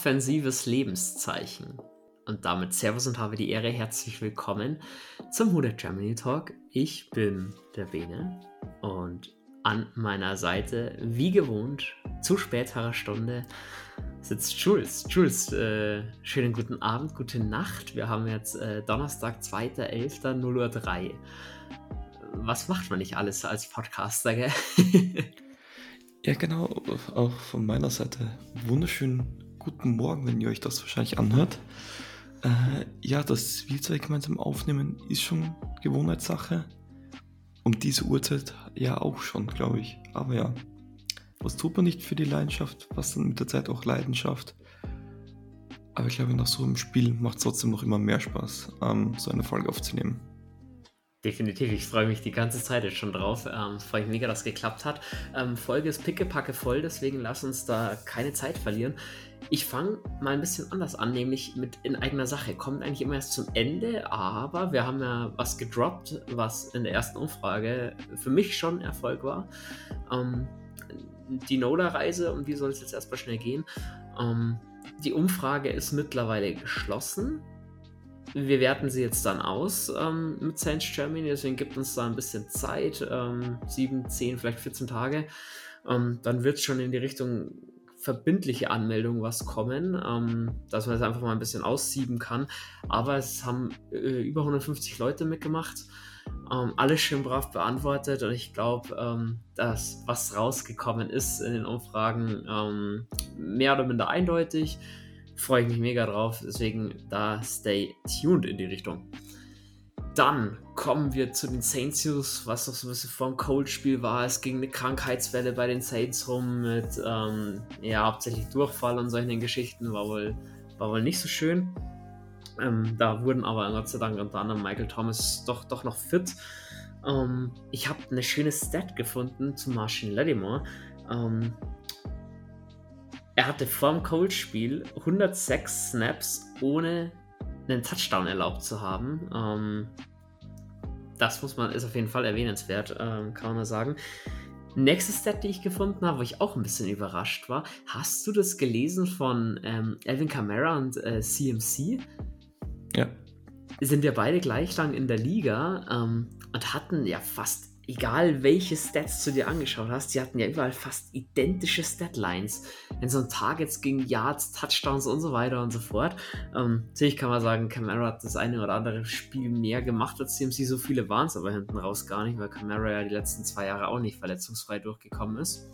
offensives Lebenszeichen. Und damit Servus und habe die Ehre, herzlich willkommen zum Hude Germany Talk. Ich bin der Bene und an meiner Seite, wie gewohnt, zu späterer Stunde, sitzt Jules. Jules, äh, schönen guten Abend, gute Nacht. Wir haben jetzt äh, Donnerstag, 2.11.0 Uhr. Was macht man nicht alles als Podcaster, gell? ja, genau. Auch von meiner Seite wunderschönen guten Morgen, wenn ihr euch das wahrscheinlich anhört. Äh, ja, dass wir zwei gemeinsam aufnehmen, ist schon Gewohnheitssache. Um diese Uhrzeit ja auch schon, glaube ich. Aber ja, was tut man nicht für die Leidenschaft, was dann mit der Zeit auch Leidenschaft. Aber ich glaube, nach so einem Spiel macht es trotzdem noch immer mehr Spaß, ähm, so eine Folge aufzunehmen. Definitiv, ich freue mich die ganze Zeit jetzt schon drauf. Ähm, freue mich mega, dass es geklappt hat. Ähm, Folge ist pickepacke voll, deswegen lass uns da keine Zeit verlieren. Ich fange mal ein bisschen anders an, nämlich mit in eigener Sache. Kommt eigentlich immer erst zum Ende, aber wir haben ja was gedroppt, was in der ersten Umfrage für mich schon Erfolg war. Ähm, die Nola-Reise, um die soll es jetzt erstmal schnell gehen. Ähm, die Umfrage ist mittlerweile geschlossen. Wir werten sie jetzt dann aus ähm, mit Saints Germany, deswegen gibt uns da ein bisschen Zeit, ähm, 7, 10, vielleicht 14 Tage. Ähm, dann wird es schon in die Richtung verbindliche Anmeldung was kommen, ähm, dass man es einfach mal ein bisschen aussieben kann. Aber es haben äh, über 150 Leute mitgemacht, ähm, alles schön brav beantwortet und ich glaube, ähm, dass was rausgekommen ist in den Umfragen ähm, mehr oder minder eindeutig. Freue ich mich mega drauf, deswegen da stay tuned in die Richtung. Dann kommen wir zu den Saints News, was noch so ein bisschen vom Cold-Spiel war. Es ging eine Krankheitswelle bei den Saints rum mit ähm, ja, hauptsächlich Durchfall und solchen Geschichten. War wohl, war wohl nicht so schön. Ähm, da wurden aber Gott sei Dank unter anderem Michael Thomas doch, doch noch fit. Ähm, ich habe eine schöne Stat gefunden zu Martian Lattimore. Ähm, er hatte vorm Cold-Spiel 106 Snaps ohne einen Touchdown erlaubt zu haben. Ähm, das muss man, ist auf jeden Fall erwähnenswert, ähm, kann man mal sagen. Nächste Stat, die ich gefunden habe, wo ich auch ein bisschen überrascht war. Hast du das gelesen von ähm, Alvin Kamara und äh, CMC? Ja. Sind ja beide gleich lang in der Liga ähm, und hatten ja fast egal welche Stats du dir angeschaut hast, die hatten ja überall fast identische Statlines. Wenn es um Targets ging, Yards, Touchdowns und so weiter und so fort. Ähm, natürlich kann man sagen, Camara hat das eine oder andere Spiel mehr gemacht als CMC. So viele waren es aber hinten raus gar nicht, weil Camara ja die letzten zwei Jahre auch nicht verletzungsfrei durchgekommen ist.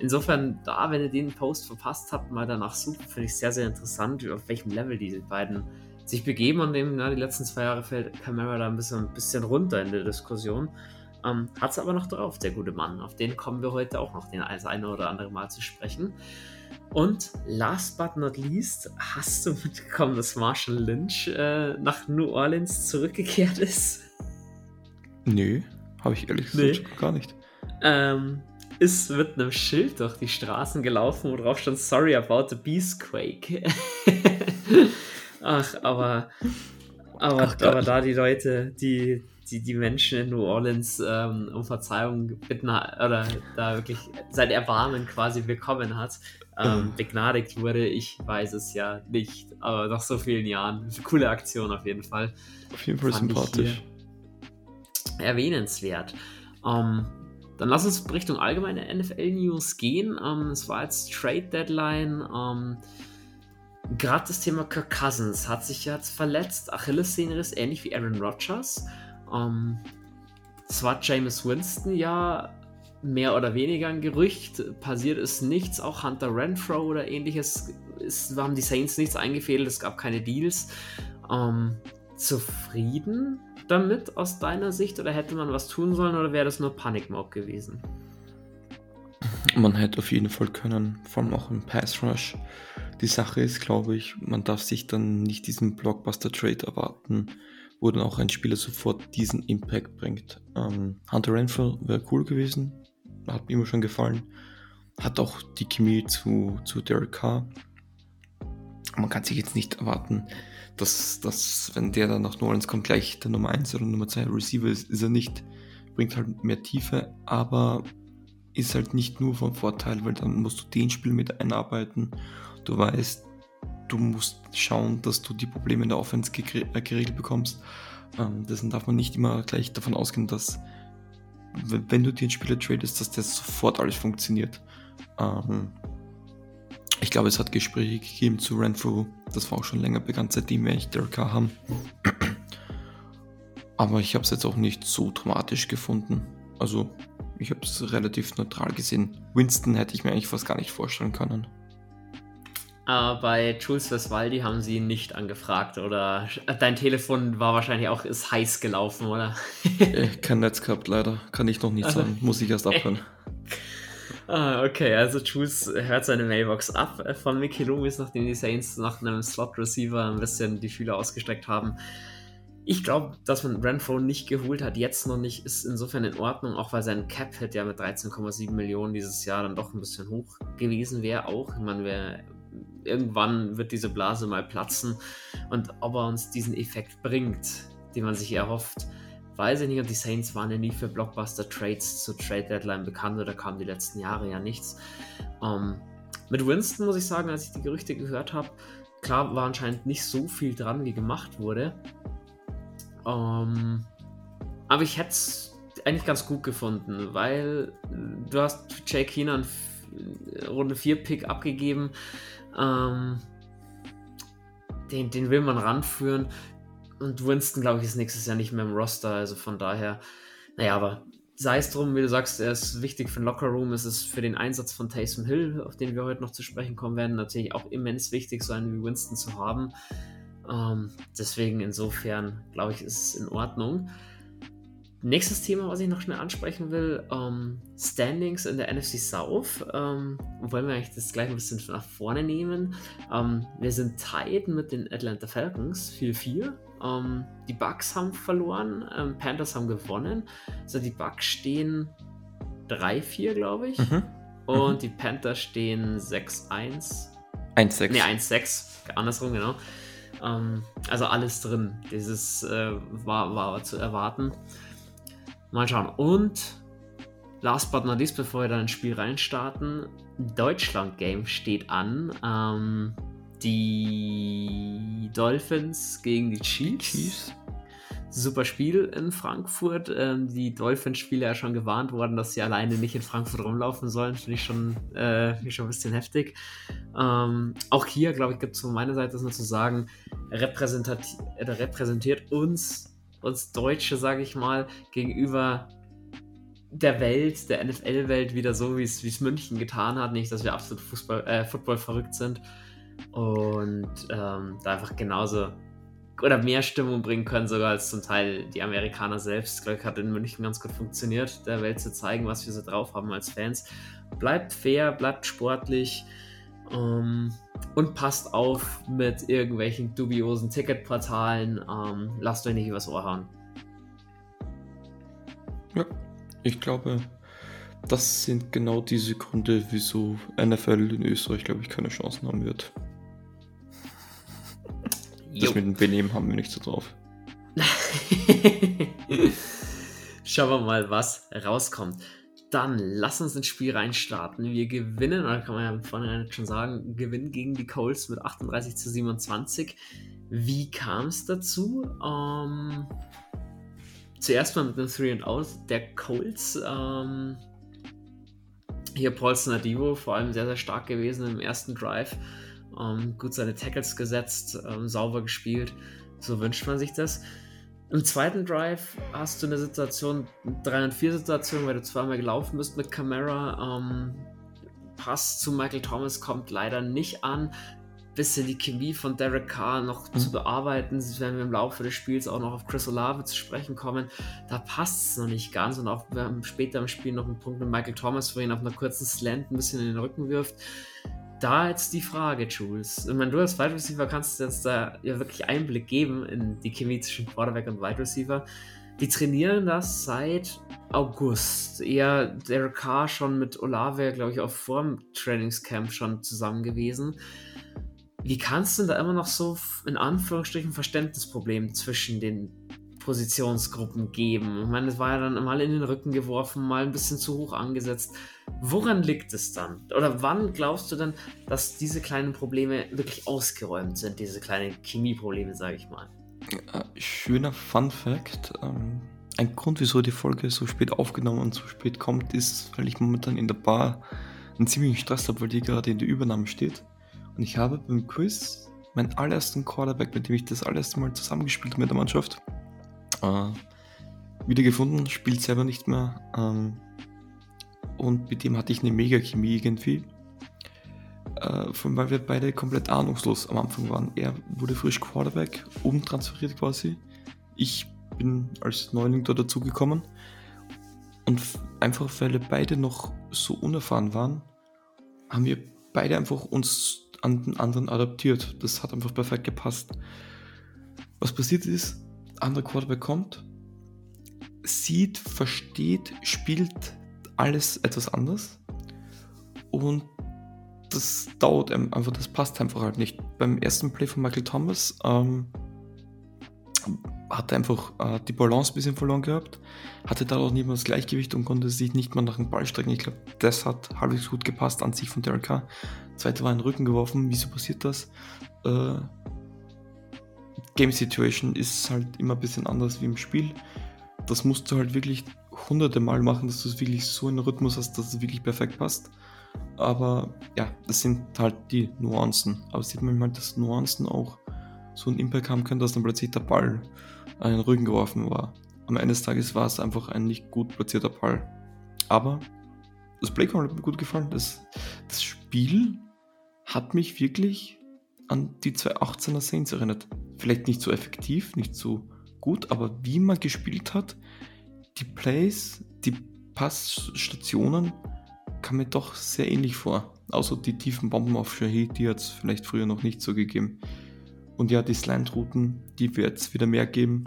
Insofern, da, wenn ihr den Post verpasst habt, mal danach suchen, finde ich sehr, sehr interessant, auf welchem Level diese beiden sich begeben. An dem, na, die letzten zwei Jahre fällt Camara da ein bisschen, ein bisschen runter in der Diskussion. Ähm, Hat es aber noch drauf, der gute Mann. Auf den kommen wir heute auch noch den das eine oder andere Mal zu sprechen. Und last but not least, hast du mitbekommen, dass Marshall Lynch äh, nach New Orleans zurückgekehrt ist? Nö, habe ich ehrlich gesagt nee. gar nicht. Ähm, ist mit einem Schild durch die Straßen gelaufen, wo drauf stand Sorry about the Beastquake. Ach, aber, aber, Ach, aber da die Leute, die, die, die Menschen in New Orleans ähm, um Verzeihung bitten oder da wirklich sein Erbarmen quasi bekommen hat, ähm, begnadigt wurde. Ich weiß es ja nicht, aber nach so vielen Jahren. Coole Aktion auf jeden Fall. Auf jeden Fall sympathisch. Erwähnenswert. Ähm, dann lass uns Richtung allgemeine NFL-News gehen. Ähm, es war jetzt Trade Deadline. Ähm, Gerade das Thema Kirk Cousins hat sich jetzt verletzt. Achillessehnenriss, ähnlich wie Aaron Rodgers. Ähm, es war James Winston ja mehr oder weniger ein Gerücht. Passiert ist nichts. Auch Hunter Renfro oder ähnliches ist, haben die Saints nichts eingefädelt. Es gab keine Deals. Ähm, zufrieden damit aus deiner Sicht oder hätte man was tun sollen oder wäre das nur Panikmob gewesen? Man hätte auf jeden Fall können, vor allem auch im Pass Rush. Die Sache ist, glaube ich, man darf sich dann nicht diesen Blockbuster Trade erwarten dann auch ein Spieler sofort diesen Impact bringt. Ähm, Hunter Renfrew wäre cool gewesen, hat mir immer schon gefallen. Hat auch die Chemie zu, zu Derek Carr. Man kann sich jetzt nicht erwarten, dass, dass wenn der dann nach New Orleans kommt, gleich der Nummer 1 oder Nummer 2 Receiver ist, ist er nicht. Bringt halt mehr Tiefe, aber ist halt nicht nur vom Vorteil, weil dann musst du den Spiel mit einarbeiten. Du weißt, du musst schauen, dass du die Probleme in der Offense äh, geregelt bekommst. Ähm, deswegen darf man nicht immer gleich davon ausgehen, dass wenn du dir einen Spieler tradest, dass das sofort alles funktioniert. Ähm, ich glaube, es hat Gespräche gegeben zu Renfrew. Das war auch schon länger bekannt, seitdem wir eigentlich Derek Carr haben. Aber ich habe es jetzt auch nicht so dramatisch gefunden. Also, ich habe es relativ neutral gesehen. Winston hätte ich mir eigentlich fast gar nicht vorstellen können. Aber bei Jules Vesvaldi haben sie ihn nicht angefragt oder dein Telefon war wahrscheinlich auch ist heiß gelaufen, oder? Kein Netz gehabt, leider. Kann ich noch nicht also, sagen. Muss ich erst abhören. ah, okay, also Jules hört seine Mailbox ab von Mickey Loomis, nachdem die Saints nach einem Slot-Receiver ein bisschen die Fühler ausgestreckt haben. Ich glaube, dass man Renfro nicht geholt hat, jetzt noch nicht, ist insofern in Ordnung, auch weil sein Cap-Hit ja mit 13,7 Millionen dieses Jahr dann doch ein bisschen hoch gewesen wäre auch. Ich meine, wer irgendwann wird diese Blase mal platzen und ob er uns diesen Effekt bringt, den man sich erhofft, weiß ich nicht. Und die Saints waren ja nie für Blockbuster-Trades zur Trade-Deadline bekannt oder kamen die letzten Jahre ja nichts. Ähm, mit Winston muss ich sagen, als ich die Gerüchte gehört habe, klar war anscheinend nicht so viel dran, wie gemacht wurde. Ähm, aber ich hätte es eigentlich ganz gut gefunden, weil du hast Jake Keenan Runde 4 Pick abgegeben ähm, den, den will man ranführen. Und Winston, glaube ich, ist nächstes Jahr nicht mehr im Roster. Also von daher, naja, aber sei es drum, wie du sagst, er ist wichtig für den Lockerroom. Es ist für den Einsatz von Taysom Hill, auf den wir heute noch zu sprechen kommen werden, natürlich auch immens wichtig, so einen wie Winston zu haben. Ähm, deswegen insofern, glaube ich, ist es in Ordnung. Nächstes Thema, was ich noch schnell ansprechen will, ähm, Standings in der NFC South. Ähm, wollen wir eigentlich das gleich ein bisschen nach vorne nehmen. Ähm, wir sind tied mit den Atlanta Falcons 4-4. Ähm, die Bucks haben verloren, ähm, Panthers haben gewonnen. Also die Bucks stehen 3-4, glaube ich. Mhm. Und mhm. die Panthers stehen 6-1. 1-6. Ne, 1-6. Andersrum, genau. Ähm, also alles drin. Dieses äh, war, war zu erwarten. Mal schauen. Und last but not least, bevor wir dann ins Spiel reinstarten, Deutschland-Game steht an. Ähm, die Dolphins gegen die Chiefs. Chiefs. Super Spiel in Frankfurt. Ähm, die Dolphins-Spieler ja schon gewarnt worden, dass sie alleine nicht in Frankfurt rumlaufen sollen. Finde ich schon, äh, find ich schon ein bisschen heftig. Ähm, auch hier, glaube ich, gibt es von meiner Seite nur zu sagen, repräsentiert uns uns Deutsche, sage ich mal, gegenüber der Welt, der NFL-Welt wieder so, wie es München getan hat. Nicht, dass wir absolut Fußball, äh, Football verrückt sind und ähm, da einfach genauso oder mehr Stimmung bringen können, sogar als zum Teil die Amerikaner selbst. Glaube, hat in München ganz gut funktioniert, der Welt zu zeigen, was wir so drauf haben als Fans. Bleibt fair, bleibt sportlich. Ähm, und passt auf mit irgendwelchen dubiosen Ticketportalen. Ähm, lasst euch nicht übers Ohr hauen. Ja, ich glaube, das sind genau diese Gründe, wieso NFL in Österreich, glaube ich, keine Chancen haben wird. Jo. Das mit dem Benehmen haben wir nicht so drauf. Schauen wir mal, was rauskommt. Dann lass uns ins Spiel reinstarten. Wir gewinnen, oder kann man ja vorne schon sagen, gewinnen gegen die Colts mit 38 zu 27. Wie kam es dazu? Ähm, zuerst mal mit einem 3 and Out der Colts. Ähm, hier Paulson Adivo vor allem sehr, sehr stark gewesen im ersten Drive. Ähm, gut seine Tackles gesetzt, ähm, sauber gespielt. So wünscht man sich das. Im zweiten Drive hast du eine Situation, 3 und 4 Situation, weil du zweimal gelaufen bist mit Camara. Ähm, Pass zu Michael Thomas kommt leider nicht an. Bisschen die Chemie von Derek Carr noch mhm. zu bearbeiten. Das werden wir im Laufe des Spiels auch noch auf Chris Olave zu sprechen kommen. Da passt es noch nicht ganz. Und auch wir haben später im Spiel noch einen Punkt mit Michael Thomas, wo ihn auf einer kurzen Slant ein bisschen in den Rücken wirft da jetzt die Frage, Jules. Ich meine, du als Wide Receiver kannst jetzt da ja wirklich Einblick geben in die Chemie zwischen Quarterback und Wide Receiver. Die trainieren das seit August. Eher Derek Carr schon mit Olave, glaube ich, auch vor dem Trainingscamp schon zusammen gewesen. Wie kannst du denn da immer noch so in Anführungsstrichen Verständnisproblem zwischen den Positionsgruppen geben. Ich meine, es war ja dann mal in den Rücken geworfen, mal ein bisschen zu hoch angesetzt. Woran liegt es dann? Oder wann glaubst du denn, dass diese kleinen Probleme wirklich ausgeräumt sind, diese kleinen Chemieprobleme, sage ich mal? Schöner Fun Fact. Ähm, ein Grund, wieso die Folge so spät aufgenommen und so spät kommt, ist, weil ich momentan in der Bar einen ziemlichen Stress habe, weil die gerade in der Übernahme steht. Und ich habe beim Quiz meinen allerersten Quarterback, mit dem ich das allererste Mal zusammengespielt habe mit der Mannschaft, äh, wiedergefunden, spielt selber nicht mehr. Ähm, und mit dem hatte ich eine Mega-Chemie irgendwie. Äh, allem, weil wir beide komplett ahnungslos am Anfang waren. Er wurde frisch Quarterback, umtransferiert quasi. Ich bin als Neuling da dazugekommen. Und einfach, weil wir beide noch so unerfahren waren, haben wir beide einfach uns an den anderen adaptiert. Das hat einfach perfekt gepasst. Was passiert ist, andere Quarterback kommt, sieht, versteht, spielt alles etwas anders und das dauert einfach, das passt einfach halt nicht. Beim ersten Play von Michael Thomas ähm, hat er einfach äh, die Balance ein bisschen verloren gehabt, hatte dadurch nicht mehr das Gleichgewicht und konnte sich nicht mehr nach dem Ball strecken. Ich glaube, das hat halbwegs gut gepasst an sich von Derek Carr. Zweite war in den Rücken geworfen. Wieso passiert das? Äh, Game Situation ist halt immer ein bisschen anders wie im Spiel. Das musst du halt wirklich hunderte Mal machen, dass du es wirklich so in Rhythmus hast, dass es wirklich perfekt passt. Aber ja, das sind halt die Nuancen. Aber sieht man halt, dass Nuancen auch so einen Impact haben können, dass dann plötzlich der Ball an den Rücken geworfen war. Am Ende des Tages war es einfach ein nicht gut platzierter Ball. Aber das Playcall hat mir gut gefallen. Das, das Spiel hat mich wirklich an die 2018er Saints erinnert vielleicht nicht so effektiv, nicht so gut, aber wie man gespielt hat, die Plays, die Passstationen, kam mir doch sehr ähnlich vor. Außer die tiefen Bomben auf Shahid, die hat es vielleicht früher noch nicht so gegeben. Und ja, die Slant-Routen, die wird es wieder mehr geben.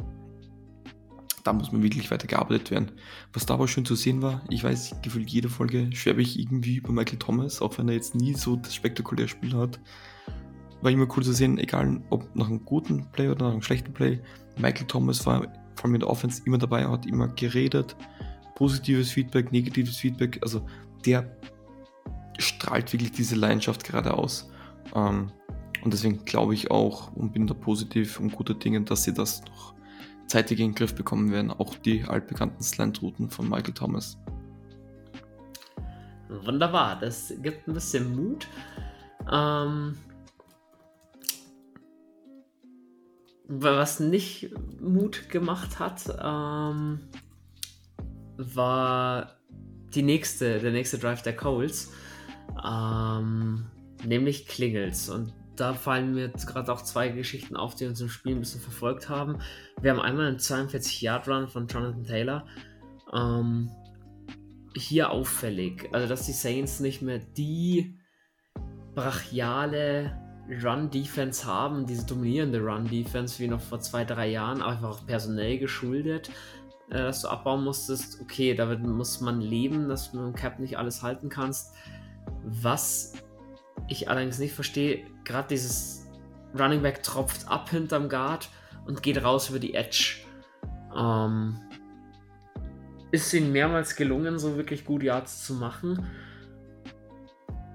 Da muss man wirklich weiter gearbeitet werden. Was da aber schön zu sehen war, ich weiß, gefühlt jede Folge schwerbe ich irgendwie über Michael Thomas, auch wenn er jetzt nie so das spektakuläre Spiel hat war immer cool zu sehen, egal ob nach einem guten Play oder nach einem schlechten Play. Michael Thomas war vor allem in der Offense immer dabei, hat immer geredet. Positives Feedback, negatives Feedback. Also der strahlt wirklich diese Leidenschaft gerade aus. Ähm, und deswegen glaube ich auch und bin da positiv und guter Dinge, dass sie das noch zeitig in den Griff bekommen werden. Auch die altbekannten Slant-Routen von Michael Thomas. Wunderbar, das gibt ein bisschen Mut. Ähm, was nicht Mut gemacht hat, ähm, war die nächste, der nächste Drive der Coles, ähm, nämlich Klingels. Und da fallen mir gerade auch zwei Geschichten auf, die uns im Spiel ein bisschen verfolgt haben. Wir haben einmal einen 42-Yard-Run von Jonathan Taylor. Ähm, hier auffällig, also dass die Saints nicht mehr die brachiale Run-Defense haben, diese dominierende Run-Defense wie noch vor zwei, drei Jahren, einfach auch personell geschuldet, äh, dass du abbauen musstest. Okay, damit muss man leben, dass du mit dem Cap nicht alles halten kannst. Was ich allerdings nicht verstehe, gerade dieses Running Back tropft ab hinterm Guard und geht raus über die Edge. Ähm, ist ihnen mehrmals gelungen, so wirklich gut Yards zu machen.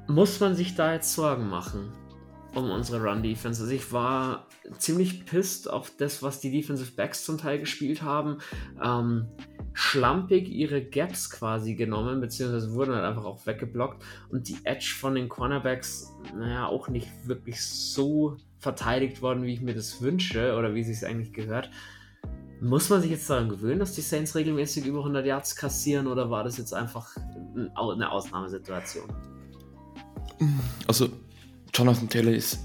Muss man sich da jetzt Sorgen machen? Um unsere Run-Defense. Also ich war ziemlich pissed auf das, was die Defensive Backs zum Teil gespielt haben. Ähm, schlampig ihre Gaps quasi genommen, beziehungsweise wurden halt einfach auch weggeblockt. Und die Edge von den Cornerbacks, naja, auch nicht wirklich so verteidigt worden, wie ich mir das wünsche oder wie es eigentlich gehört. Muss man sich jetzt daran gewöhnen, dass die Saints regelmäßig über 100 Yards kassieren oder war das jetzt einfach eine Ausnahmesituation? Also Jonathan Taylor ist,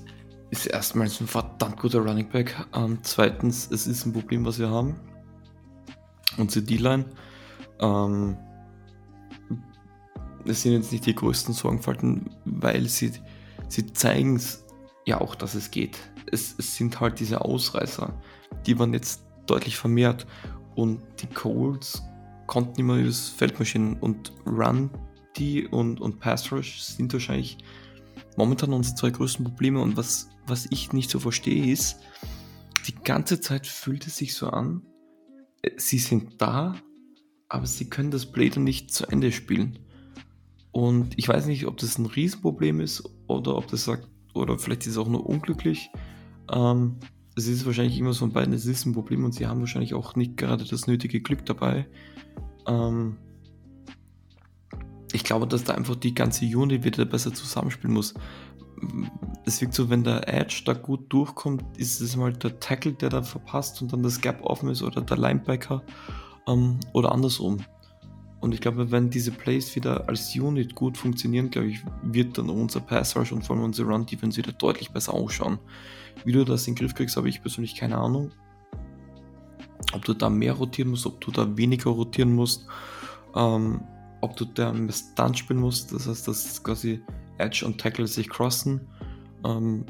ist erstmals ein verdammt guter Running Back. Ähm, zweitens, es ist ein Problem, was wir haben. Unsere D-Line. Ähm, es sind jetzt nicht die größten Sorgenfalten, weil sie, sie zeigen es ja auch, dass es geht. Es, es sind halt diese Ausreißer, die waren jetzt deutlich vermehrt und die Colts konnten immer übers Feld marschieren und Run die und, und Pass Rush sind wahrscheinlich momentan unsere zwei größten Probleme und was, was ich nicht so verstehe ist, die ganze Zeit fühlt es sich so an, sie sind da, aber sie können das Play dann nicht zu Ende spielen. Und ich weiß nicht, ob das ein Riesenproblem ist oder ob das sagt, oder vielleicht ist es auch nur unglücklich. Ähm, es ist wahrscheinlich immer so von beiden, es ist ein Problem und sie haben wahrscheinlich auch nicht gerade das nötige Glück dabei. Ähm, ich glaube, dass da einfach die ganze Unit wieder besser zusammenspielen muss. Es wirkt so, wenn der Edge da gut durchkommt, ist es mal der Tackle, der da verpasst und dann das Gap offen ist oder der Linebacker ähm, oder andersrum. Und ich glaube, wenn diese Plays wieder als Unit gut funktionieren, glaube ich, wird dann unser Pass Rush und vor allem unsere Run Defense wieder deutlich besser ausschauen. Wie du das in den Griff kriegst, habe ich persönlich keine Ahnung. Ob du da mehr rotieren musst, ob du da weniger rotieren musst. Ähm, ob du da im Stunt spielen musst, das heißt, dass quasi Edge und Tackle sich crossen. Ähm,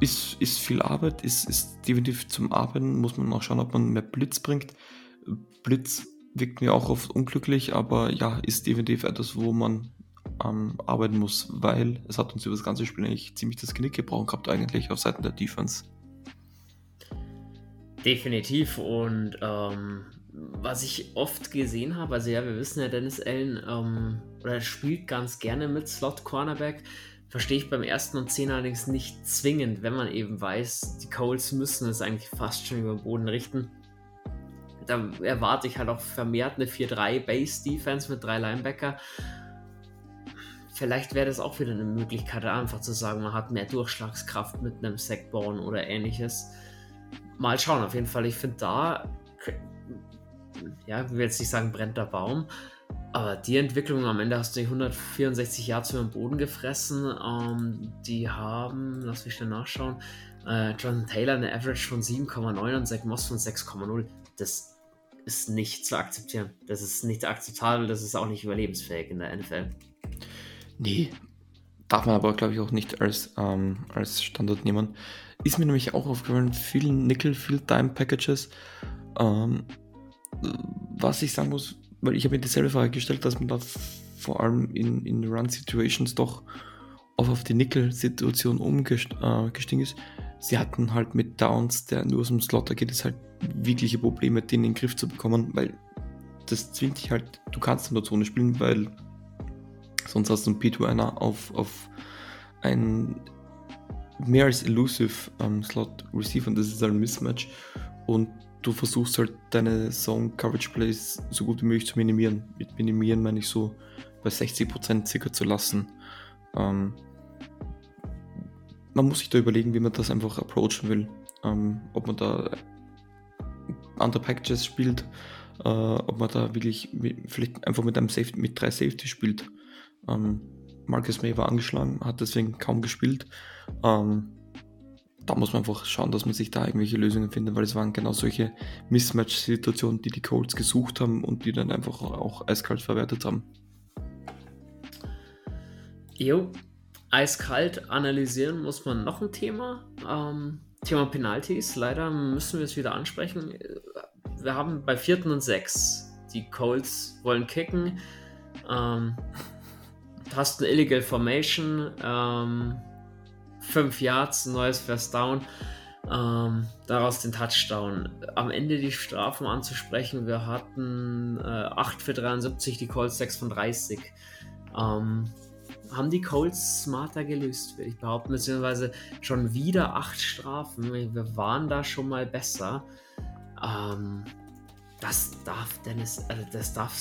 ist, ist viel Arbeit, ist, ist definitiv zum Arbeiten, muss man auch schauen, ob man mehr Blitz bringt. Blitz wirkt mir auch oft unglücklich, aber ja, ist definitiv etwas, wo man ähm, arbeiten muss, weil es hat uns über das ganze Spiel eigentlich ziemlich das Knick gebrochen gehabt, eigentlich auf Seiten der Defense. Definitiv und ähm, was ich oft gesehen habe, also ja, wir wissen ja, Dennis Allen ähm, oder spielt ganz gerne mit Slot Cornerback. Verstehe ich beim ersten und zehn allerdings nicht zwingend, wenn man eben weiß, die Coles müssen es eigentlich fast schon über den Boden richten. Da erwarte ich halt auch vermehrt eine 4-3 Base Defense mit drei Linebacker. Vielleicht wäre das auch wieder eine Möglichkeit, einfach zu sagen, man hat mehr Durchschlagskraft mit einem Sackbone oder ähnliches. Mal schauen, auf jeden Fall. Ich finde da ja, ich will jetzt nicht sagen, brennt der Baum. Aber die Entwicklung am Ende hast du die 164 Yards über den Boden gefressen. Ähm, die haben, lass mich schnell nachschauen, äh, Jonathan Taylor eine Average von 7,9 und Zach Moss von 6,0. Das ist nicht zu akzeptieren. Das ist nicht akzeptabel, das ist auch nicht überlebensfähig in der NFL. Nee, darf man aber, glaube ich, auch nicht als, ähm, als Standard nehmen. Ist mir nämlich auch aufgefallen, viel Nickel, viel Dime Packages. Ähm, was ich sagen muss, weil ich habe mir dieselbe Frage gestellt, dass man da vor allem in, in Run-Situations doch oft auf die Nickel-Situation umgestiegen ist. Sie hatten halt mit Downs, der nur aus dem Slot geht, es halt wirkliche Probleme, den in den Griff zu bekommen, weil das zwingt dich halt, du kannst in der Zone spielen, weil sonst hast du einen P2-Einer auf, auf ein mehr als elusive ähm, Slot Receiver und das ist halt ein Mismatch und du versuchst halt deine Zone Coverage Plays so gut wie möglich zu minimieren. Mit minimieren meine ich so bei 60% circa zu lassen. Ähm, man muss sich da überlegen, wie man das einfach approachen will. Ähm, ob man da andere Packages spielt, äh, ob man da wirklich mit, vielleicht einfach mit einem Safety, mit drei Safety spielt. Ähm, Marcus May war angeschlagen, hat deswegen kaum gespielt. Ähm, da muss man einfach schauen, dass man sich da irgendwelche Lösungen findet, weil es waren genau solche Mismatch-Situationen, die die Colts gesucht haben und die dann einfach auch eiskalt verwertet haben. Jo, eiskalt analysieren muss man noch ein Thema. Ähm, Thema Penalties. Leider müssen wir es wieder ansprechen. Wir haben bei vierten und sechs. Die Colts wollen kicken. Ähm, hast eine Illegal Formation. Ähm, 5 Yards, neues First Down. Ähm, daraus den Touchdown. Am Ende die Strafen anzusprechen, wir hatten äh, 8 für 73, die Colts 6 von 30. Ähm, haben die Colts smarter gelöst, würde ich behaupten, beziehungsweise schon wieder 8 Strafen. Wir waren da schon mal besser. Ähm, das darf Dennis, also das darf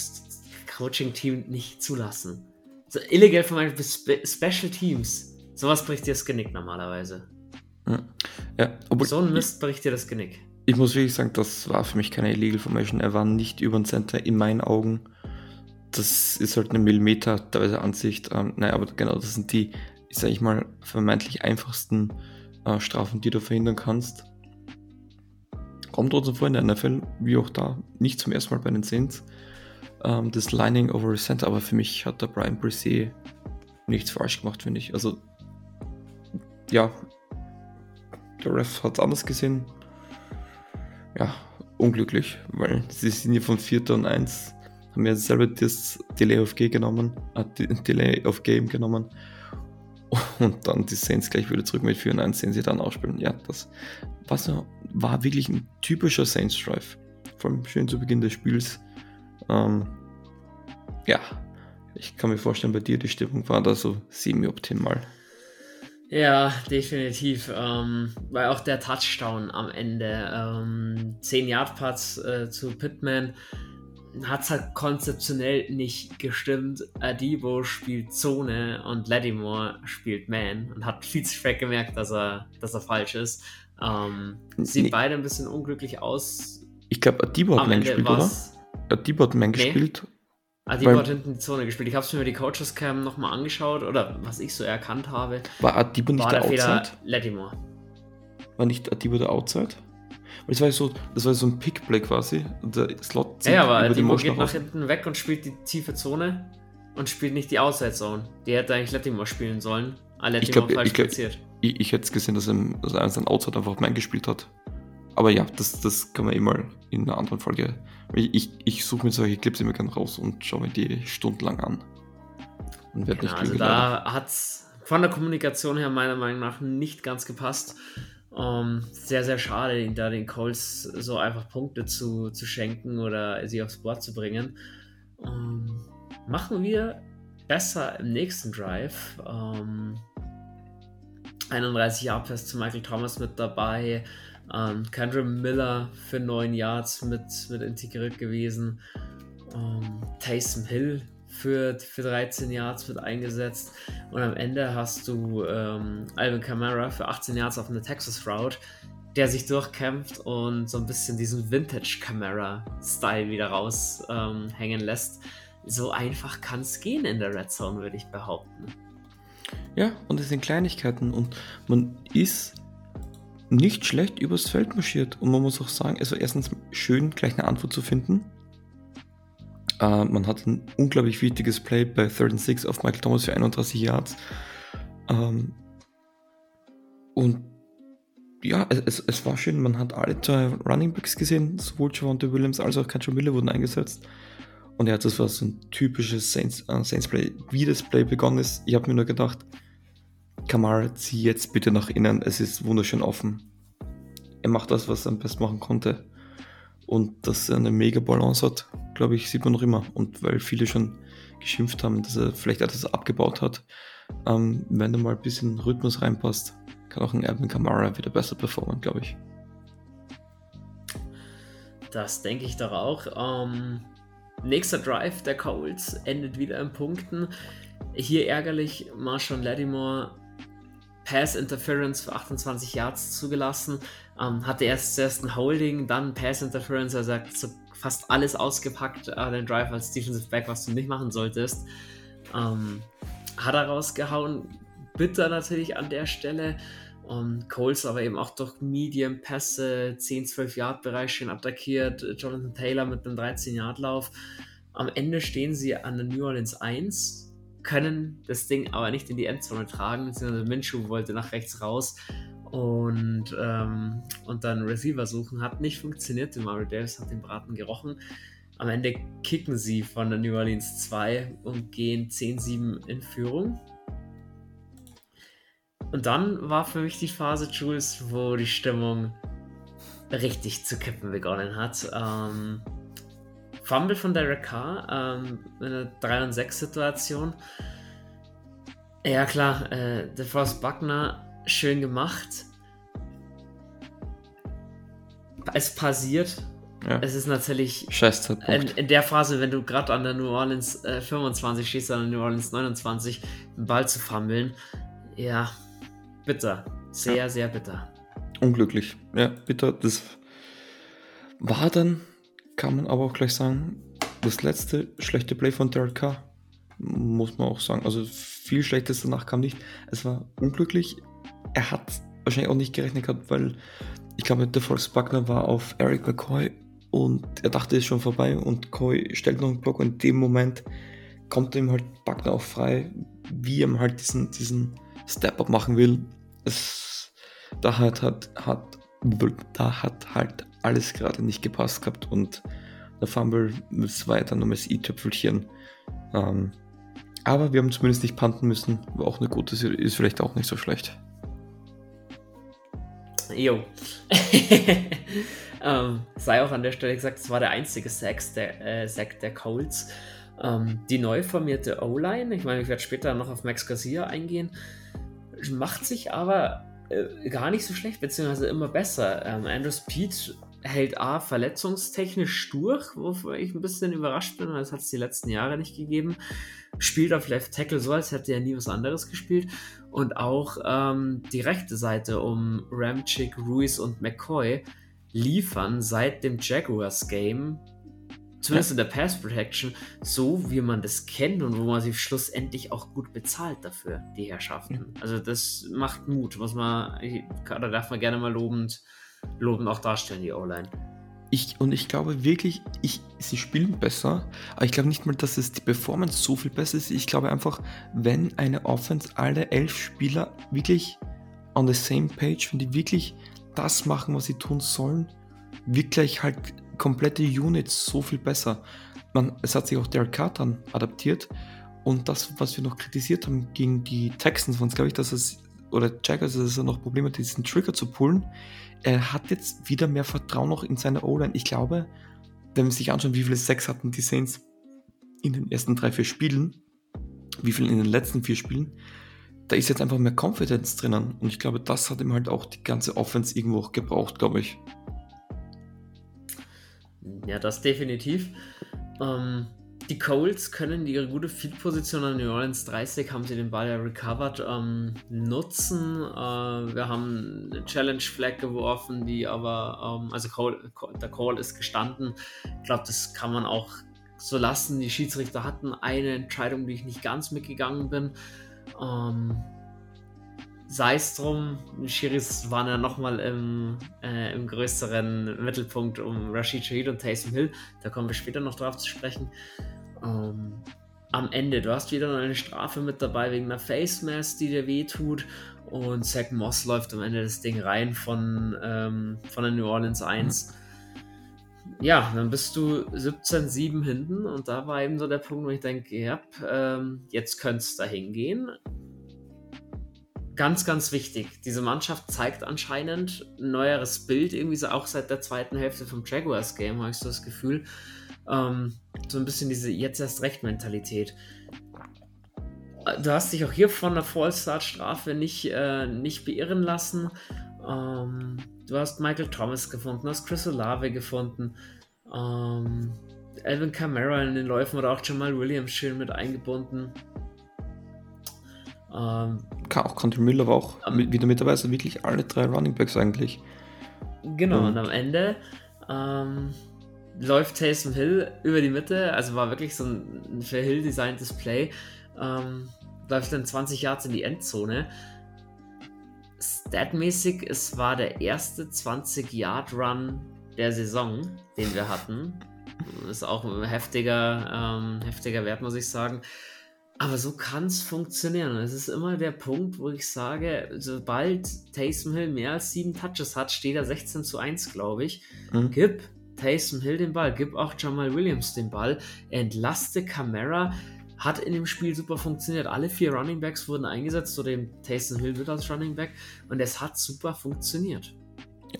Coaching-Team nicht zulassen. So illegal von meinen Special Teams Sowas bricht dir das Genick normalerweise. Ja, obwohl so ein Mist bricht dir das Genick. Ich muss wirklich sagen, das war für mich keine Illegal Formation. Er war nicht über den Center in meinen Augen. Das ist halt eine Millimeter teilweise Ansicht. Ähm, naja, aber genau, das sind die, sag ich mal, vermeintlich einfachsten äh, Strafen, die du verhindern kannst. Kommt trotzdem vor in der NFL, wie auch da, nicht zum ersten Mal bei den Saints. Ähm, das Lining over the Center, aber für mich hat der Brian Brisset nichts falsch gemacht, finde ich. Also ja, der Ref hat es anders gesehen. Ja, unglücklich, weil sie sind ja von 4. und 1, haben ja selber das Delay of Game genommen, äh, Delay of Game genommen. und dann die Saints gleich wieder zurück mit 4-1 sehen sie dann ausspielen. Ja, das war, so, war wirklich ein typischer Saints Drive. Vor allem schön zu Beginn des Spiels. Ähm, ja, ich kann mir vorstellen, bei dir die Stimmung war da so semi-optimal. Ja, definitiv. Ähm, weil auch der Touchdown am Ende, ähm, 10 Yard Putts äh, zu Pittman, hat es halt konzeptionell nicht gestimmt. Adibo spielt Zone und Lattimore spielt Man und hat viel zu spät gemerkt, dass er, dass er falsch ist. Ähm, sieht nee. beide ein bisschen unglücklich aus. Ich glaube, Adibo hat Man gespielt, oder? Adibo hat Man nee. gespielt Adibo hat hinten die Zone gespielt. Ich habe es mir die Coaches Cam nochmal angeschaut oder was ich so erkannt habe. War Adibo nicht war der, der Outside? Lattimore. War nicht Adibo der Outside? Weil das war so, das war so ein Pickplay quasi. Der Slot ja, aber Adibo geht nach hinten weg und spielt die tiefe Zone und spielt nicht die Outside Zone. Die hätte eigentlich Lattimore spielen sollen. Ah, Lattimore ich glaub, falsch ich, glaub, ich, ich, hätte es gesehen, dass er, dass er seinen Outside einfach mein gespielt hat. Aber ja, das, das kann man eh mal in einer anderen Folge. Ich, ich, ich suche mir solche Clips immer gerne raus und schaue mir die stundenlang an. Und werde genau, nicht Also da hat es von der Kommunikation her meiner Meinung nach nicht ganz gepasst. Um, ähm, sehr, sehr schade, da den Colts so einfach Punkte zu, zu schenken oder sie aufs Board zu bringen. Um, ähm, machen wir besser im nächsten Drive. Um, 31 Jahre zu Michael Thomas mit dabei. Ähm, Kendra Miller für 9 Yards mit, mit integriert gewesen. Ähm, Taysom Hill für, für 13 Yards wird eingesetzt. Und am Ende hast du ähm, Alvin Kamara für 18 Yards auf einer Texas Route, der sich durchkämpft und so ein bisschen diesen Vintage Camara-Style wieder raushängen ähm, lässt. So einfach kann es gehen in der Red Zone, würde ich behaupten. Ja, und es sind Kleinigkeiten und man ist nicht schlecht übers Feld marschiert. Und man muss auch sagen, also erstens schön, gleich eine Antwort zu finden. Äh, man hat ein unglaublich wichtiges Play bei Third and Six auf Michael Thomas für 31 Yards. Ähm, und ja, es, es war schön, man hat alle zwei Running Backs gesehen, sowohl Javante Williams als auch Kancho Miller wurden eingesetzt. Und ja, das war so ein typisches Saints, äh, Saints Play. Wie das Play begonnen ist, ich habe mir nur gedacht, Kamara, zieh jetzt bitte nach innen, es ist wunderschön offen. Er macht das, was er am besten machen konnte. Und dass er eine mega Balance hat, glaube ich, sieht man noch immer. Und weil viele schon geschimpft haben, dass er vielleicht etwas abgebaut hat, ähm, wenn er mal ein bisschen Rhythmus reinpasst, kann auch ein Erwin Kamara wieder besser performen, glaube ich. Das denke ich doch auch. Ähm, nächster Drive der Colts endet wieder in Punkten. Hier ärgerlich, Marshawn Lattimore Pass Interference für 28 Yards zugelassen. Ähm, hatte erst zuerst ein Holding, dann Pass Interference, also sagt so fast alles ausgepackt, äh, den Drive als Defensive Back, was du nicht machen solltest. Ähm, hat er rausgehauen. Bitter natürlich an der Stelle. Und Coles aber eben auch durch Medium Pässe, 10-12 Yard Bereich schön attackiert. Jonathan Taylor mit einem 13 Yard Lauf. Am Ende stehen sie an der New Orleans 1 können das Ding aber nicht in die Endzone tragen, beziehungsweise Minshew wollte nach rechts raus und, ähm, und dann Receiver suchen. Hat nicht funktioniert. Mario Davis hat den Braten gerochen. Am Ende kicken sie von der New Orleans 2 und gehen 10-7 in Führung. Und dann war für mich die Phase, Jules, wo die Stimmung richtig zu kippen begonnen hat. Ähm, Fumble von Derek Carr, ähm, eine 3 und 6 Situation. Ja klar, äh, der Force Buckner, schön gemacht. Es passiert. Ja. Es ist natürlich in, in, der Phase, wenn du gerade an der New Orleans äh, 25 stehst, an der New Orleans 29, den Ball zu fummeln. Ja, bitter. Sehr, ja. sehr bitter. Unglücklich. Ja, bitter. Das war dann kann man aber auch gleich sagen, das letzte schlechte Play von Derek Carr, muss man auch sagen. Also viel Schlechtes danach kam nicht. Es war unglücklich. Er hat wahrscheinlich auch nicht gerechnet gehabt, weil ich glaube, der Volksbagner war auf Eric McCoy und er dachte, es ist schon vorbei und Coy stellt noch einen Block und in dem Moment kommt ihm halt Buckner auch frei, wie er halt diesen, diesen Step-Up machen will. Es, da hat, hat, hat, da hat halt alles gerade nicht gepasst gehabt und der Fumble war dann nur das i-Tüpfelchen. Ähm, Aber wir haben zumindest nicht panten müssen. War auch eine gute Serie, ist vielleicht auch nicht so schlecht. Jo. ähm, sei auch an der Stelle gesagt, es war der einzige Sack der, äh, Sack der Colts. Ähm, die neu formierte O-Line, ich meine, ich werde später noch auf Max Garcia eingehen, macht sich aber äh, gar nicht so schlecht, beziehungsweise immer besser. Ähm, Andrew Speed hält A verletzungstechnisch durch, wofür ich ein bisschen überrascht bin, weil es hat es die letzten Jahre nicht gegeben. Spielt auf Left Tackle so, als hätte er nie was anderes gespielt. Und auch ähm, die rechte Seite um Ramchick, Ruiz und McCoy liefern seit dem Jaguars Game zumindest in der Pass Protection, so wie man das kennt und wo man sich schlussendlich auch gut bezahlt dafür, die Herrschaften. Also das macht Mut, was man, da darf man gerne mal lobend, lobend auch darstellen, die O-Line. Ich, und ich glaube wirklich, ich, sie spielen besser, aber ich glaube nicht mal, dass es die Performance so viel besser ist. Ich glaube einfach, wenn eine Offense alle elf Spieler wirklich on the same page, wenn die wirklich das machen, was sie tun sollen, wirklich halt komplette Units so viel besser. Man, es hat sich auch Derek dann adaptiert und das, was wir noch kritisiert haben gegen die Texans, waren es glaube ich, dass es, oder Jaggers, dass er noch Probleme hat, diesen Trigger zu pullen. Er hat jetzt wieder mehr Vertrauen noch in seine O-Line. Ich glaube, wenn wir sich anschauen, wie viele Sex hatten die Saints in den ersten drei, vier Spielen, wie viele in den letzten vier Spielen, da ist jetzt einfach mehr Confidence drinnen. Und ich glaube, das hat ihm halt auch die ganze Offense irgendwo auch gebraucht, glaube ich. Ja, das definitiv. Ähm, die Colts können ihre gute Field-Position an New Orleans 30, haben sie den Ball ja recovered, ähm, nutzen. Äh, wir haben eine Challenge-Flag geworfen, die aber, ähm, also Call, der Call ist gestanden. Ich glaube, das kann man auch so lassen. Die Schiedsrichter hatten eine Entscheidung, die ich nicht ganz mitgegangen bin. Ähm, sei es drum, Schiris waren ja nochmal im, äh, im größeren Mittelpunkt um Rashid Shahid und Taysom Hill. Da kommen wir später noch drauf zu sprechen. Ähm, am Ende, du hast wieder eine Strafe mit dabei wegen einer Face Mask, die dir wehtut. Und Zach Moss läuft am Ende das Ding rein von, ähm, von der New Orleans 1. Ja, dann bist du 17-7 hinten und da war eben so der Punkt, wo ich denke, ja, ähm, jetzt könnte es da hingehen ganz, ganz wichtig. Diese Mannschaft zeigt anscheinend ein neueres Bild, irgendwie so auch seit der zweiten Hälfte vom Jaguars-Game, habe ich so das Gefühl. Ähm, so ein bisschen diese jetzt erst recht Mentalität. Du hast dich auch hier von der Fallstart-Strafe nicht, äh, nicht beirren lassen. Ähm, du hast Michael Thomas gefunden, du hast Chris Olave gefunden. Ähm, Alvin Kamara in den Läufen oder auch Jamal Williams schön mit eingebunden. Ähm, auch Country Miller war auch ähm, wieder mit dabei, also wirklich alle drei Running Backs eigentlich. Genau, und, und am Ende ähm, läuft Taysom Hill über die Mitte, also war wirklich so ein für Hill designtes Play, ähm, läuft dann 20 Yards in die Endzone. Statmäßig, es war der erste 20-Yard-Run der Saison, den wir hatten. Ist auch ein heftiger, ähm, heftiger Wert, muss ich sagen. Aber so kann es funktionieren. Es ist immer der Punkt, wo ich sage, sobald Taysom Hill mehr als sieben Touches hat, steht er 16 zu 1, glaube ich. Mhm. Gib Taysom Hill den Ball, gib auch Jamal Williams den Ball, entlaste Camara. Hat in dem Spiel super funktioniert. Alle vier Running Backs wurden eingesetzt, so dem Taysom Hill wird als Running Back und es hat super funktioniert.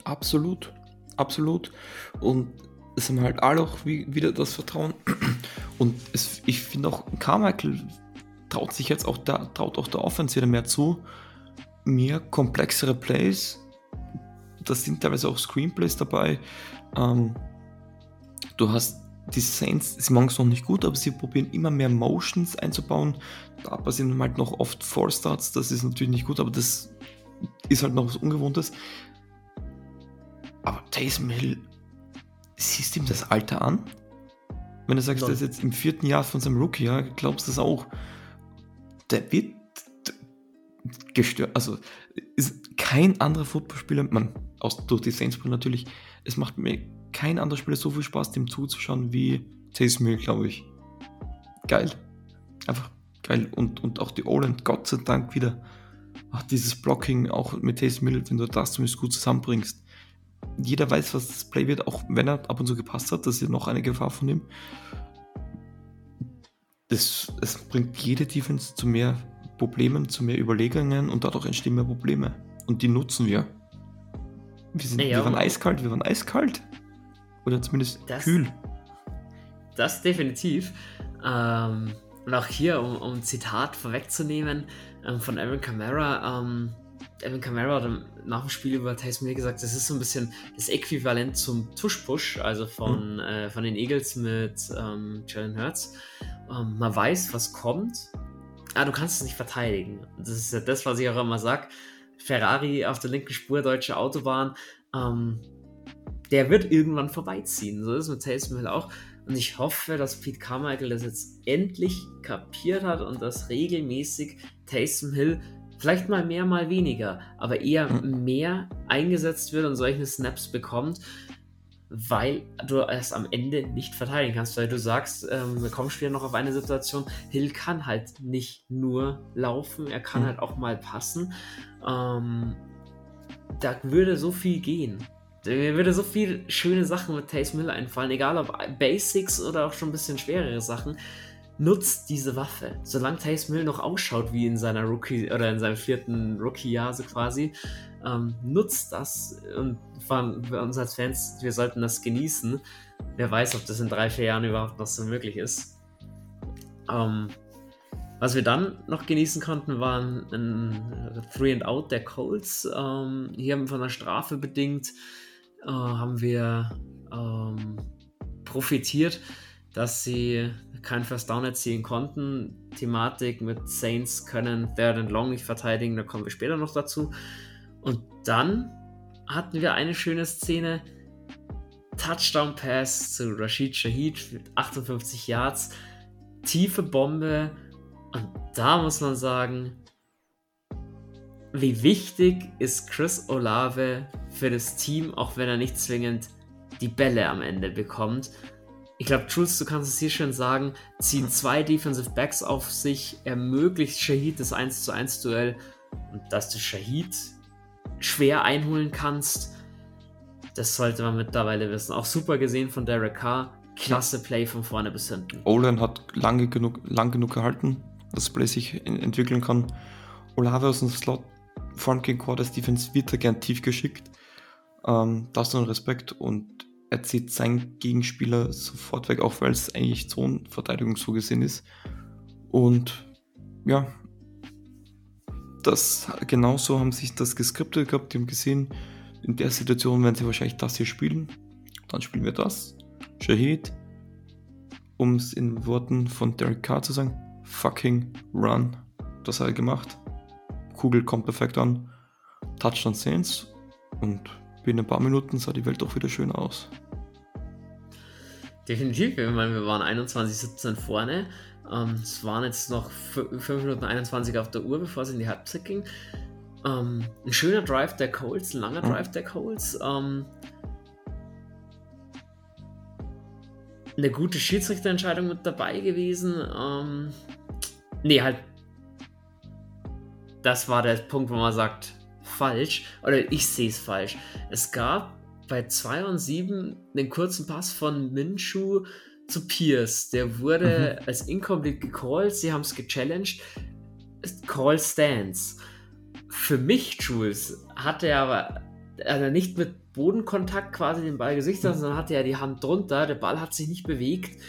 Absolut, absolut. Und es haben halt alle auch wieder das Vertrauen. Und es, ich finde auch, Carmichael traut sich jetzt auch da, traut auch der Offense wieder mehr zu. Mehr komplexere Plays. Da sind teilweise auch Screenplays dabei. Ähm, du hast die Saints, sie machen es noch nicht gut, aber sie probieren immer mehr Motions einzubauen. Da passieren halt noch oft Four Starts, das ist natürlich nicht gut, aber das ist halt noch was Ungewohntes. Aber Taysom Hill, siehst du ihm das Alter an? Wenn du sagst, der ist jetzt im vierten Jahr von seinem Rookie, ja, glaubst du das auch? Der wird gestört. Also ist kein anderer Footballspieler, man, aus, durch die Saints natürlich, es macht mir kein anderer Spieler so viel Spaß, dem zuzuschauen wie Hill, glaube ich. Geil. Einfach geil. Und, und auch die Oland, Gott sei Dank wieder. Ach, dieses Blocking auch mit Taysom Hill, wenn du das zumindest gut zusammenbringst. Jeder weiß, was das Play wird, auch wenn er ab und zu gepasst hat. Das ist ja noch eine Gefahr von ihm das, es bringt jede Defense zu mehr Problemen, zu mehr Überlegungen und dadurch entstehen mehr Probleme. Und die nutzen wir. Wir, sind, ja, wir waren eiskalt, wir waren eiskalt. Oder zumindest das, kühl. Das definitiv. Ähm, und auch hier, um, um ein Zitat vorwegzunehmen ähm, von Evan Kamara, ähm, Evan Kamara hat nach dem Spiel über Taysom Hill gesagt, das ist so ein bisschen das Äquivalent zum Tush-Push, also von, mhm. äh, von den Eagles mit ähm, Jalen Hurts. Ähm, man weiß, was kommt, aber du kannst es nicht verteidigen. Das ist ja das, was ich auch immer sage. Ferrari auf der linken Spur, deutsche Autobahn, ähm, der wird irgendwann vorbeiziehen. So ist es mit Taysom Hill auch. Und ich hoffe, dass Pete Carmichael das jetzt endlich kapiert hat und dass regelmäßig Taysom Hill vielleicht mal mehr, mal weniger, aber eher mhm. mehr eingesetzt wird und solche Snaps bekommt, weil du es am Ende nicht verteidigen kannst, weil du sagst, ähm, wir kommen später noch auf eine Situation, Hill kann halt nicht nur laufen, er kann mhm. halt auch mal passen. Ähm, da würde so viel gehen. Mir würde so viel schöne Sachen mit Taysom Hill einfallen, egal ob Basics oder auch schon ein bisschen schwerere Sachen. Nutzt diese Waffe. Solange Taysom Hill noch ausschaut wie in seiner Rookie oder in seinem vierten Rookie-Jahr so quasi, ähm, nutzt das und für uns als Fans, wir sollten das genießen. Wer weiß, ob das in drei, vier Jahren überhaupt noch so möglich ist. Ähm, was wir dann noch genießen konnten, waren ein Three and Out der Colts. Ähm, hier von der Strafe bedingt äh, haben wir ähm, profitiert, dass sie kein First Down erzielen konnten. Thematik mit Saints können Third and Long nicht verteidigen, da kommen wir später noch dazu. Und dann hatten wir eine schöne Szene. Touchdown Pass zu Rashid Shahid mit 58 Yards. Tiefe Bombe. Und da muss man sagen, wie wichtig ist Chris Olave für das Team, auch wenn er nicht zwingend die Bälle am Ende bekommt. Ich glaube, Jules, du kannst es hier schon sagen, ziehen zwei Defensive Backs auf sich, ermöglicht Shahid das 1 zu 1 Duell und dass du Shahid schwer einholen kannst, das sollte man mittlerweile wissen. Auch super gesehen von Derek Carr, klasse Play von vorne bis hinten. Olan hat lange genug, lang genug gehalten, dass das Play sich entwickeln kann. Olave aus dem Slot Frontking Quarters Defense wird er gern tief geschickt. Ähm, das ist ein Respekt und er zieht seinen Gegenspieler sofort weg, auch weil es eigentlich Zonenverteidigung so gesehen ist. Und ja, das genauso haben sich das geskriptet gehabt. Die haben gesehen, in der Situation werden sie wahrscheinlich das hier spielen. Dann spielen wir das. Shahid, um es in Worten von Derek Carr zu sagen, fucking run. Das hat er gemacht. Kugel kommt perfekt an, Touchdown Saints und binnen ein paar Minuten sah die Welt doch wieder schön aus. Definitiv, ich meine, wir waren 21-17 vorne. Ähm, es waren jetzt noch 5 Minuten 21 auf der Uhr, bevor es in die Halbzeit ging. Ähm, ein schöner Drive der Colts, ein langer Drive der Colts. Ähm, eine gute Schiedsrichterentscheidung mit dabei gewesen. Ähm, nee, halt das war der Punkt, wo man sagt, falsch. Oder ich sehe es falsch. Es gab bei 2 und 7 den kurzen Pass von Minshu zu Pierce. Der wurde mhm. als incomplete gecallt. Sie haben es gechallenged. Call stands. Für mich, Jules, hat er aber also nicht mit Bodenkontakt quasi den Ball gesichtet, mhm. sondern hatte er die Hand drunter. Der Ball hat sich nicht bewegt.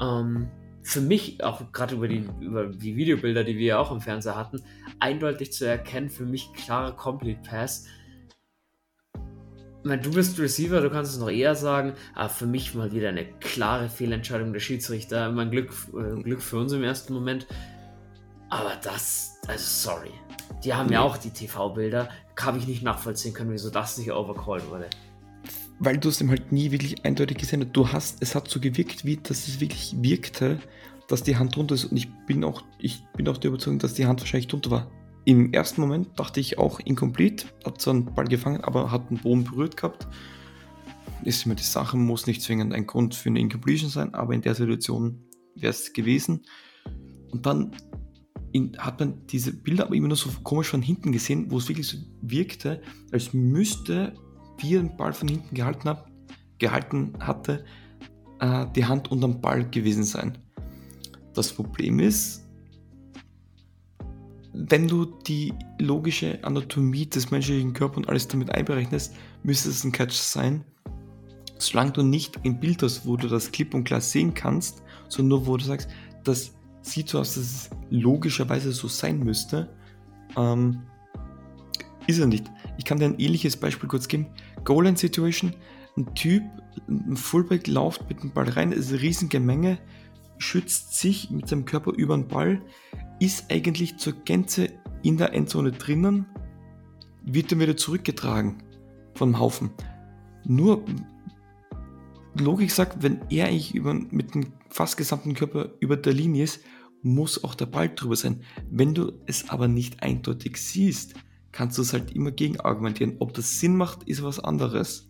Ähm, für mich, auch gerade über die, über die Videobilder, die wir ja auch im Fernseher hatten, eindeutig zu erkennen, für mich klarer Complete Pass. Ich meine, du bist Receiver, du kannst es noch eher sagen, aber für mich mal wieder eine klare Fehlentscheidung der Schiedsrichter. Mein Glück, äh, Glück für uns im ersten Moment. Aber das, also sorry. Die haben nee. ja auch die TV-Bilder. Habe ich nicht nachvollziehen können, wieso das nicht overcalled wurde weil du es ihm halt nie wirklich eindeutig gesehen hast. Du hast, es hat so gewirkt, wie dass es wirklich wirkte, dass die Hand drunter ist. Und ich bin auch, ich bin auch der Überzeugung, dass die Hand wahrscheinlich drunter war. Im ersten Moment dachte ich auch incomplete, hat so einen Ball gefangen, aber hat den Boden berührt gehabt. Ist immer die Sache, muss nicht zwingend ein Grund für eine Incompletion sein, aber in der Situation wäre es gewesen. Und dann in, hat man diese Bilder aber immer nur so komisch von hinten gesehen, wo es wirklich so wirkte, als müsste wie er den Ball von hinten gehalten, hab, gehalten hatte, äh, die Hand unterm Ball gewesen sein. Das Problem ist, wenn du die logische Anatomie des menschlichen Körpers und alles damit einberechnest, müsste es ein Catch sein. Solange du nicht ein Bild hast, wo du das klipp und klar sehen kannst, sondern nur wo du sagst, das sieht so aus, dass es logischerweise so sein müsste, ähm, ist er nicht. Ich kann dir ein ähnliches Beispiel kurz geben. Goal Situation, ein Typ, ein Fullback läuft mit dem Ball rein, ist eine riesige Menge, schützt sich mit seinem Körper über den Ball, ist eigentlich zur Gänze in der Endzone drinnen, wird dann wieder zurückgetragen vom Haufen. Nur Logik sagt, wenn er eigentlich über, mit dem fast gesamten Körper über der Linie ist, muss auch der Ball drüber sein. Wenn du es aber nicht eindeutig siehst, kannst du es halt immer gegen argumentieren. Ob das Sinn macht, ist was anderes.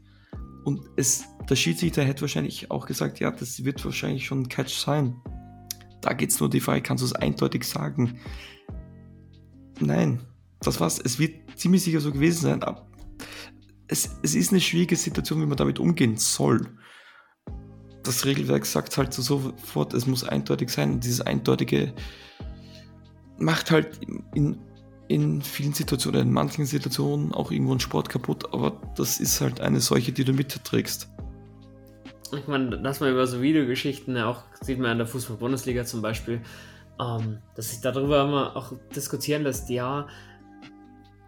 Und es, der Schiedsrichter hätte wahrscheinlich auch gesagt, ja, das wird wahrscheinlich schon ein Catch sein. Da geht es nur die Frage, kannst du es eindeutig sagen? Nein, das war's. Es wird ziemlich sicher so gewesen sein. Aber es, es ist eine schwierige Situation, wie man damit umgehen soll. Das Regelwerk sagt halt so sofort, es muss eindeutig sein. Dieses Eindeutige macht halt in in vielen Situationen, in manchen Situationen auch irgendwo einen Sport kaputt, aber das ist halt eine solche, die du mitträgst. Ich meine, dass man über so Videogeschichten, auch sieht man in der Fußball-Bundesliga zum Beispiel, ähm, dass sich darüber immer auch diskutieren lässt, ja,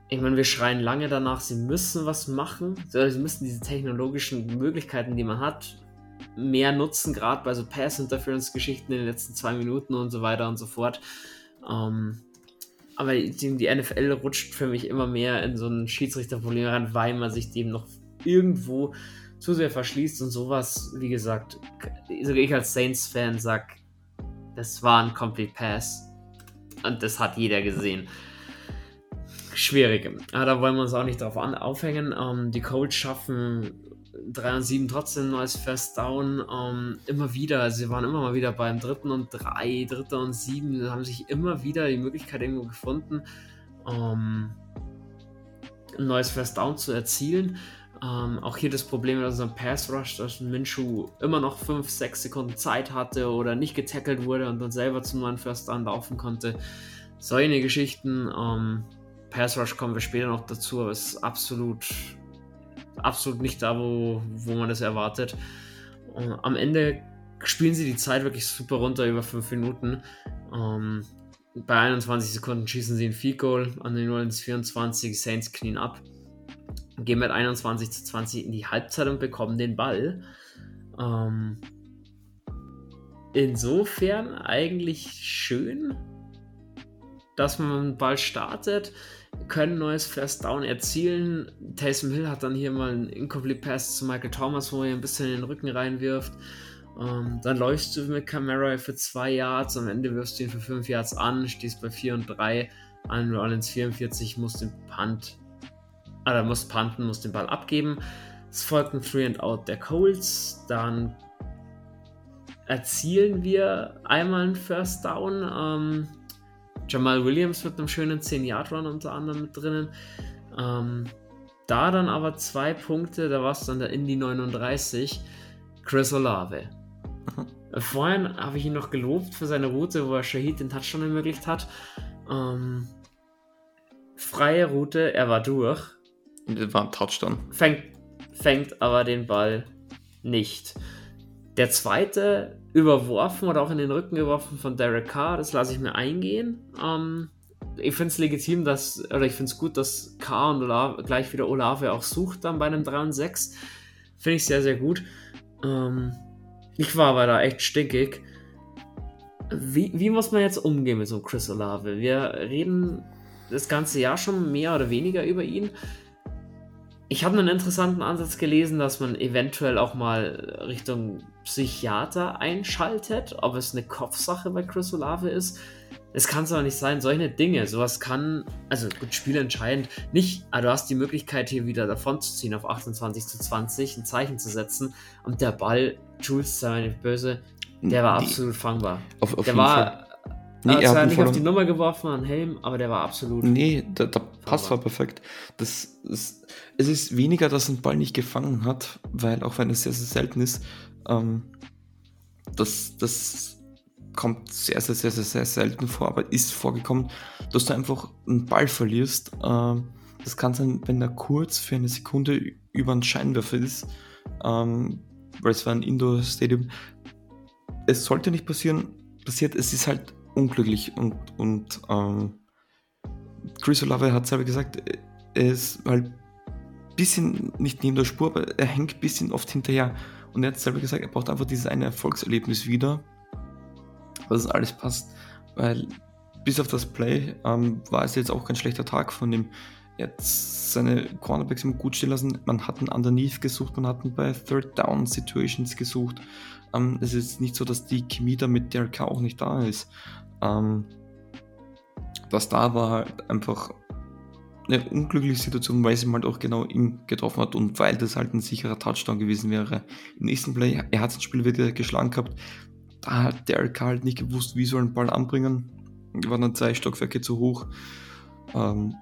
ich meine, wir schreien lange danach, sie müssen was machen, sie müssen diese technologischen Möglichkeiten, die man hat, mehr nutzen, gerade bei so Pass-Interference-Geschichten in den letzten zwei Minuten und so weiter und so fort. Ähm, aber die, NFL rutscht für mich immer mehr in so ein Schiedsrichterproblem rein, weil man sich dem noch irgendwo zu sehr verschließt und sowas, wie gesagt, sogar ich als Saints-Fan sag, das war ein Complete Pass und das hat jeder gesehen. Schwierig. Aber da wollen wir uns auch nicht drauf aufhängen. Ähm, die Colts schaffen 3 und 7 trotzdem ein neues First Down. Ähm, immer wieder, also sie waren immer mal wieder beim dritten und 3, dritter und 7, haben sich immer wieder die Möglichkeit irgendwo gefunden, ähm, ein neues First Down zu erzielen. Ähm, auch hier das Problem mit unserem Pass Rush, dass Minshu immer noch 5, 6 Sekunden Zeit hatte oder nicht getackelt wurde und dann selber zum neuen First Down laufen konnte. Solche Geschichten. Ähm, Pass Rush kommen wir später noch dazu, aber es ist absolut absolut nicht da, wo, wo man das erwartet. Und am Ende spielen sie die Zeit wirklich super runter über 5 Minuten. Ähm, bei 21 Sekunden schießen sie ein Field Goal an den New 24, Saints knien ab, gehen mit 21 zu 20 in die Halbzeit und bekommen den Ball. Ähm, insofern eigentlich schön, dass man Ball startet können neues First Down erzielen. Taysom Hill hat dann hier mal einen Incomplete Pass zu Michael Thomas, wo er ein bisschen in den Rücken reinwirft. Ähm, dann läufst du mit Camara für zwei Yards, am Ende wirfst du ihn für fünf Yards an, stehst bei 4 und 3. An Rollins 44 muss den Punt, oder muss punten, muss den Ball abgeben. Es folgt ein Three and Out der Colts. Dann erzielen wir einmal einen First Down. Ähm, Jamal Williams mit einem schönen 10-Yard-Run unter anderem mit drinnen. Ähm, da dann aber zwei Punkte, da war es dann der Indy 39, Chris Olave. Mhm. Vorhin habe ich ihn noch gelobt für seine Route, wo er Shahid den Touchdown ermöglicht hat. Ähm, freie Route, er war durch. Das war ein Touchdown. Fängt, fängt aber den Ball nicht. Der zweite überworfen oder auch in den Rücken geworfen von Derek Carr, das lasse ich mir eingehen. Ähm, ich finde es legitim, dass, oder ich finde es gut, dass Carr und Olave, gleich wieder Olave auch sucht dann bei einem 3 und 6. Finde ich sehr, sehr gut. Ähm, ich war aber da echt stinkig. Wie, wie muss man jetzt umgehen mit so einem Chris Olave? Wir reden das ganze Jahr schon mehr oder weniger über ihn. Ich habe einen interessanten Ansatz gelesen, dass man eventuell auch mal Richtung Psychiater einschaltet, ob es eine Kopfsache bei Chris Olave ist. Es kann es aber nicht sein, solche Dinge, sowas kann, also gut, spielentscheidend, nicht, aber du hast die Möglichkeit hier wieder davon zu ziehen auf 28 zu 20, ein Zeichen zu setzen und der Ball, Jules, sei nicht böse, der war nee. absolut fangbar. Auf, auf der war, Fall. Nee, er hat nicht auf die Nummer geworfen, an Helm, aber der war absolut. Nee, der, der Pass war perfekt. Das ist, es ist weniger, dass ein Ball nicht gefangen hat, weil auch wenn es sehr, sehr selten ist, ähm, das, das kommt sehr, sehr, sehr, sehr, sehr selten vor, aber ist vorgekommen, dass du einfach einen Ball verlierst. Ähm, das kann sein, wenn er kurz für eine Sekunde über einen Scheinwerfer ist, ähm, weil es war ein Indoor-Stadium. Es sollte nicht passieren, passiert, es ist halt unglücklich und, und ähm, Chris Olave hat selber gesagt, er ist halt bisschen nicht neben der Spur, aber er hängt ein bisschen oft hinterher. Und er hat selber gesagt, er braucht einfach dieses eine Erfolgserlebnis wieder, dass es alles passt. Weil bis auf das Play ähm, war es jetzt auch kein schlechter Tag von ihm. Er hat seine Cornerbacks immer gut stehen lassen. Man hat einen Underneath gesucht, man hat einen bei Third Down Situations gesucht. Ähm, es ist nicht so, dass die Chemie da mit Derek auch nicht da ist. Ähm, was da war halt einfach eine unglückliche Situation, weil sie halt auch genau ihn getroffen hat und weil das halt ein sicherer Touchdown gewesen wäre. Im nächsten Play, er hat das Spiel wieder geschlagen gehabt, da hat Derek halt nicht gewusst, wie soll ein Ball anbringen. War dann zwei Stockwerke zu hoch. Ähm,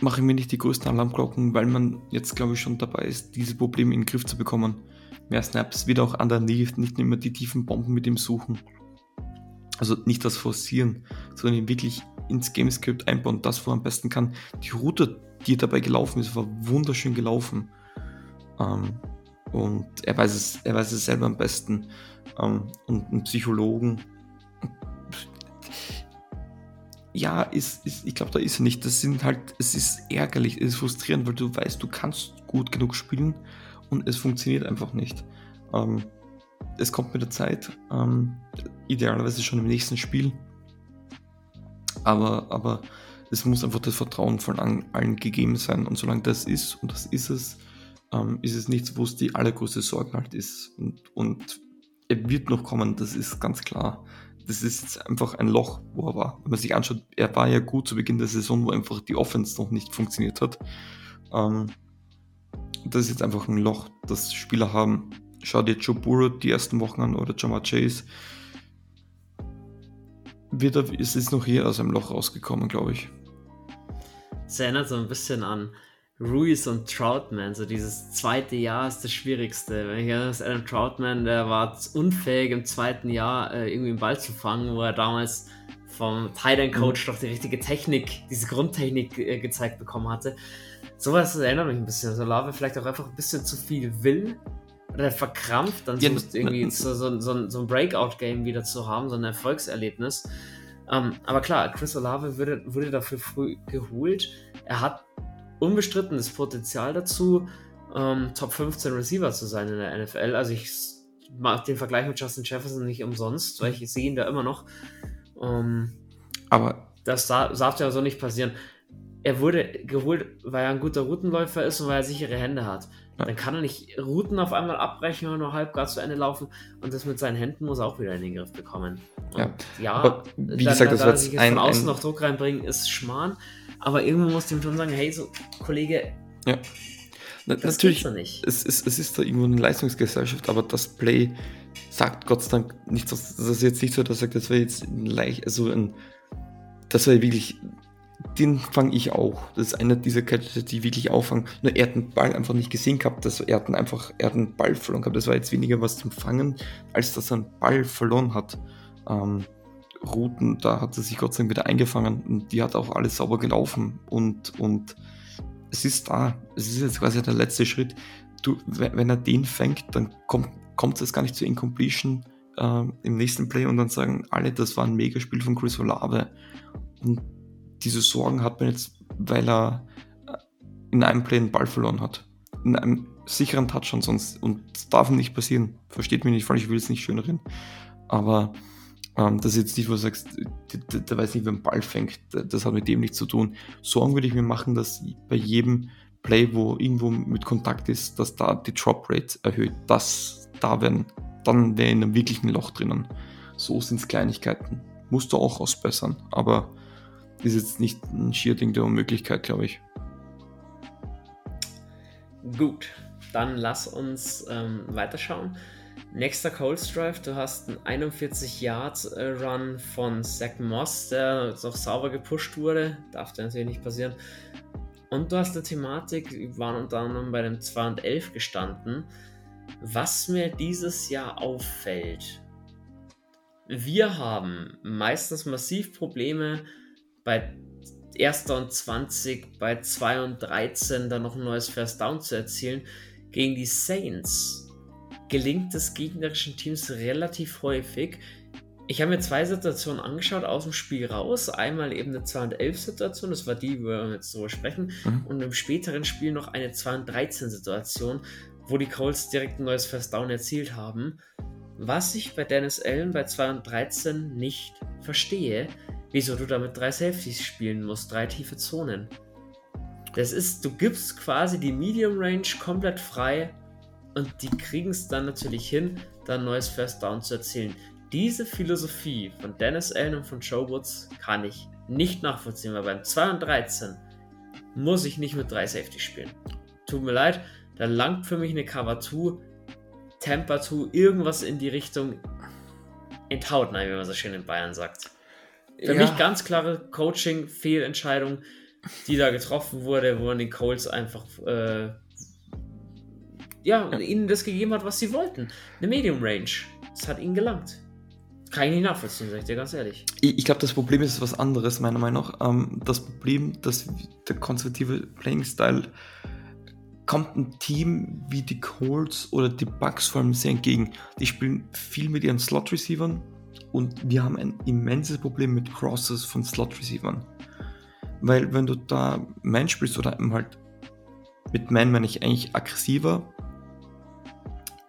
mache ich mir nicht die größten Alarmglocken, weil man jetzt, glaube ich, schon dabei ist, diese Probleme in den Griff zu bekommen. Mehr Snaps, wieder auch underneath, nicht immer die tiefen Bomben mit ihm suchen. Also nicht das Forcieren, sondern wirklich ins Gamescript einbauen, das, wo er am besten kann. Die Route, die dabei gelaufen ist, war wunderschön gelaufen. Ähm, und er weiß es, er weiß es selber am besten. Ähm, und ein Psychologen, ja, ist, ist, ich glaube, da ist er nicht. Das sind halt, es ist ärgerlich, es ist frustrierend, weil du weißt, du kannst gut genug spielen und es funktioniert einfach nicht. Ähm, es kommt mit der Zeit, ähm, idealerweise schon im nächsten Spiel. Aber, aber es muss einfach das Vertrauen von allen gegeben sein. Und solange das ist, und das ist es, ähm, ist es nichts, wo es die allergrößte Sorge halt ist. Und, und er wird noch kommen, das ist ganz klar. Das ist einfach ein Loch, wo er war. Wenn man sich anschaut, er war ja gut zu Beginn der Saison, wo einfach die Offense noch nicht funktioniert hat. Ähm, das ist jetzt einfach ein Loch, das Spieler haben, schau dir Joe Burrow die ersten Wochen an oder Jamar Chase. Wird er, ist es noch hier aus einem Loch rausgekommen, glaube ich. Es erinnert so ein bisschen an Ruiz und Troutman. So dieses zweite Jahr ist das Schwierigste. Wenn ich erinnere, Adam Troutman, der war unfähig im zweiten Jahr äh, irgendwie einen Ball zu fangen, wo er damals vom Tight Coach mhm. doch die richtige Technik, diese Grundtechnik äh, gezeigt bekommen hatte. Sowas erinnert mich ein bisschen. So Lave vielleicht auch einfach ein bisschen zu viel will oder verkrampft, dann ja, suchst irgendwie so, so, so, so ein Breakout-Game wieder zu haben, so ein Erfolgserlebnis. Ähm, aber klar, Chris Olave wurde, wurde dafür früh geholt. Er hat unbestritten das Potenzial dazu, ähm, Top 15 Receiver zu sein in der NFL. Also ich mag den Vergleich mit Justin Jefferson nicht umsonst, weil ich sehe ihn da immer noch. Ähm, aber das darf ja so nicht passieren. Er wurde geholt, weil er ein guter Routenläufer ist und weil er sichere Hände hat. Dann kann er nicht Routen auf einmal abbrechen und nur halbgar zu Ende laufen und das mit seinen Händen muss er auch wieder in den Griff bekommen. Und ja, ja aber wie gesagt, da, das wird sich ein, von außen ein... noch Druck reinbringen, ist Schmarrn. Aber irgendwo muss ihm schon sagen, hey, so Kollege, ja. Na, natürlich, es ist, es ist da irgendwo eine Leistungsgesellschaft, aber das Play sagt Gott sei Dank nicht, das ist jetzt nicht so, dass er sagt, das wäre jetzt ein leicht, also ein, das wäre wirklich den fange ich auch. Das ist einer dieser Catches, die wirklich auffangen. Nur er hat den Ball einfach nicht gesehen gehabt. Das, er, hat einfach, er hat einen Ball verloren gehabt. Das war jetzt weniger was zum Fangen, als dass er einen Ball verloren hat. Ähm, Routen, da hat er sich Gott sei Dank wieder eingefangen und die hat auch alles sauber gelaufen. Und, und es ist da. Es ist jetzt quasi der letzte Schritt. Du, wenn er den fängt, dann kommt, kommt es gar nicht zur Incompletion äh, im nächsten Play und dann sagen alle, das war ein Megaspiel von Chris Olave. Und diese Sorgen hat man jetzt, weil er äh, in einem Play einen Ball verloren hat. In einem sicheren Touchdown sonst. Und das darf nicht passieren. Versteht mich nicht falsch, ich will es nicht schön. Aber ähm, das ist jetzt nicht, wo du sagst, der, der weiß nicht, wer einen Ball fängt. Das hat mit dem nichts zu tun. Sorgen würde ich mir machen, dass bei jedem Play, wo irgendwo mit Kontakt ist, dass da die Drop Rate erhöht. Das da werden, dann wäre in einem wirklichen Loch drinnen. So sind es Kleinigkeiten. Musst du auch ausbessern. Aber ist jetzt nicht ein Schierding der Unmöglichkeit, glaube ich. Gut, dann lass uns ähm, weiterschauen. Nächster Cold Drive, du hast einen 41 Yard äh, Run von Zach Moss, der noch sauber gepusht wurde. Darf dir natürlich nicht passieren. Und du hast eine Thematik, wir waren unter anderem bei dem 2 und 11 gestanden. Was mir dieses Jahr auffällt, wir haben meistens massiv Probleme bei 1. und 20, bei 2 und 13 dann noch ein neues First Down zu erzielen. Gegen die Saints gelingt es gegnerischen Teams relativ häufig. Ich habe mir zwei Situationen angeschaut aus dem Spiel raus. Einmal eben eine 2 und 11 Situation, das war die, wo wir jetzt drüber sprechen. Mhm. Und im späteren Spiel noch eine 2 und 13 Situation, wo die Colts direkt ein neues First Down erzielt haben. Was ich bei Dennis Allen bei 2 und 13 nicht verstehe, wieso du damit drei Safeties spielen musst, drei tiefe Zonen. Das ist, du gibst quasi die Medium Range komplett frei und die kriegen es dann natürlich hin, da ein neues First Down zu erzielen. Diese Philosophie von Dennis Allen und von Joe Woods kann ich nicht nachvollziehen, weil beim 2 und 13 muss ich nicht mit drei Safety spielen. Tut mir leid, da langt für mich eine Cover 2, Temper 2, irgendwas in die Richtung enthaut, nein, wie man so schön in Bayern sagt. Für ja. mich ganz klare Coaching-Fehlentscheidung, die da getroffen wurde, wo man den Coles einfach äh, ja, ja, ihnen das gegeben hat, was sie wollten. Eine Medium Range. Das hat ihnen gelangt. Kann ich nicht nachvollziehen, sag ich dir ganz ehrlich. Ich, ich glaube, das Problem ist was anderes, meiner Meinung nach. Ähm, das Problem, dass der konservative Playing-Style kommt ein Team wie die Colts oder die Bucks vor allem sehr entgegen. Die spielen viel mit ihren Slot-Receivern und wir haben ein immenses Problem mit Crosses von Slot-Receivern. Weil wenn du da Man spielst oder halt mit Man meine ich eigentlich aggressiver,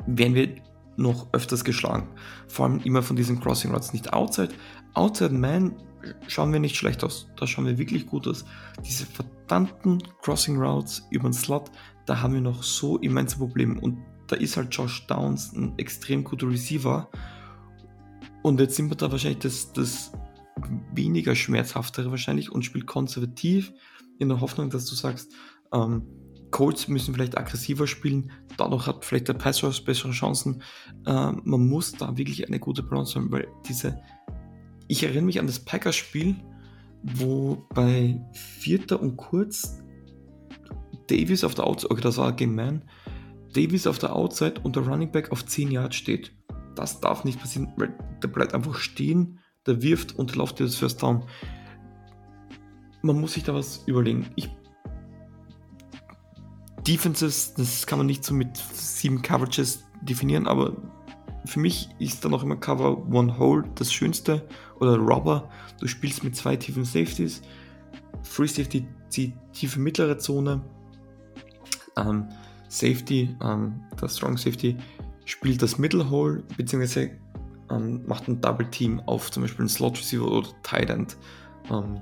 werden wir noch öfters geschlagen. Vor allem immer von diesen Crossing Routes, nicht Outside. Outside Man schauen wir nicht schlecht aus. Da schauen wir wirklich gut aus. Diese verdammten Crossing Routes über den Slot, da haben wir noch so immense Probleme. Und da ist halt Josh Downs ein extrem guter Receiver. Und jetzt sind wir da wahrscheinlich das, das weniger schmerzhaftere wahrscheinlich und spielt konservativ in der Hoffnung, dass du sagst, ähm, Colts müssen vielleicht aggressiver spielen, dadurch hat vielleicht der Pass bessere Chancen. Äh, man muss da wirklich eine gute Balance haben, weil diese, ich erinnere mich an das Packers-Spiel, wo bei Vierter und Kurz Davis auf der Outside, okay, das war gegen Man, Davis auf der Outside und der Running Back auf 10 Yards steht. Das darf nicht passieren, weil der bleibt einfach stehen, der wirft und läuft das First Down. Man muss sich da was überlegen. Ich Defenses, das kann man nicht so mit sieben Coverages definieren, aber für mich ist dann auch immer Cover One Hole das Schönste oder Robber. Du spielst mit zwei tiefen Safeties. Free Safety die tiefe mittlere Zone. Ähm, Safety, ähm, das Strong Safety spielt das Middle Hole, beziehungsweise ähm, macht ein Double Team auf zum Beispiel einen Slot Receiver oder Tight End. Ähm,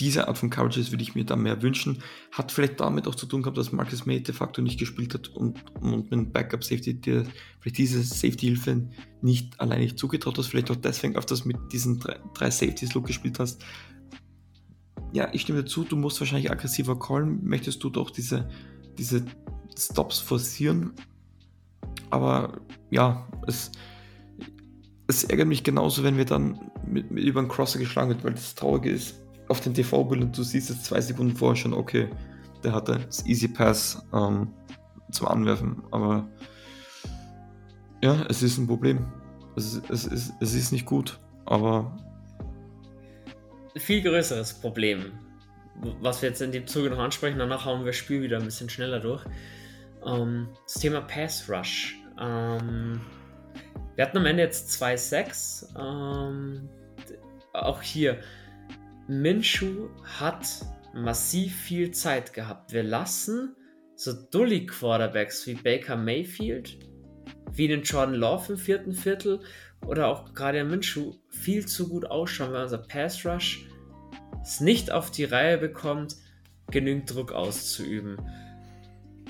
diese Art von Coverages würde ich mir da mehr wünschen. Hat vielleicht damit auch zu tun gehabt, dass Marcus May de facto nicht gespielt hat und, und mit Backup Safety, der vielleicht diese Safety-Hilfe nicht allein nicht zugetraut hast, vielleicht auch deswegen öfters mit diesen drei, drei Safeties Look gespielt hast. Ja, ich stimme dazu, du musst wahrscheinlich aggressiver callen, möchtest du doch diese, diese Stops forcieren. Aber ja, es, es ärgert mich genauso, wenn wir dann mit, mit über einen Crosser geschlagen wird, weil das Traurige ist, auf den TV-Bild und du siehst es zwei Sekunden vorher schon, okay, der hatte das Easy Pass ähm, zum Anwerfen, aber ja, es ist ein Problem. Es, es, es, es ist nicht gut, aber. Viel größeres Problem, was wir jetzt in dem Zuge noch ansprechen, danach hauen wir das Spiel wieder ein bisschen schneller durch. Ähm, das Thema Pass Rush. Ähm, wir hatten am Ende jetzt zwei Sacks. Ähm, auch hier Minshu hat massiv viel Zeit gehabt. Wir lassen so dully Quarterbacks wie Baker Mayfield, wie den Jordan Love im vierten Viertel oder auch gerade Minshu viel zu gut ausschauen, weil unser Pass Rush es nicht auf die Reihe bekommt, genügend Druck auszuüben.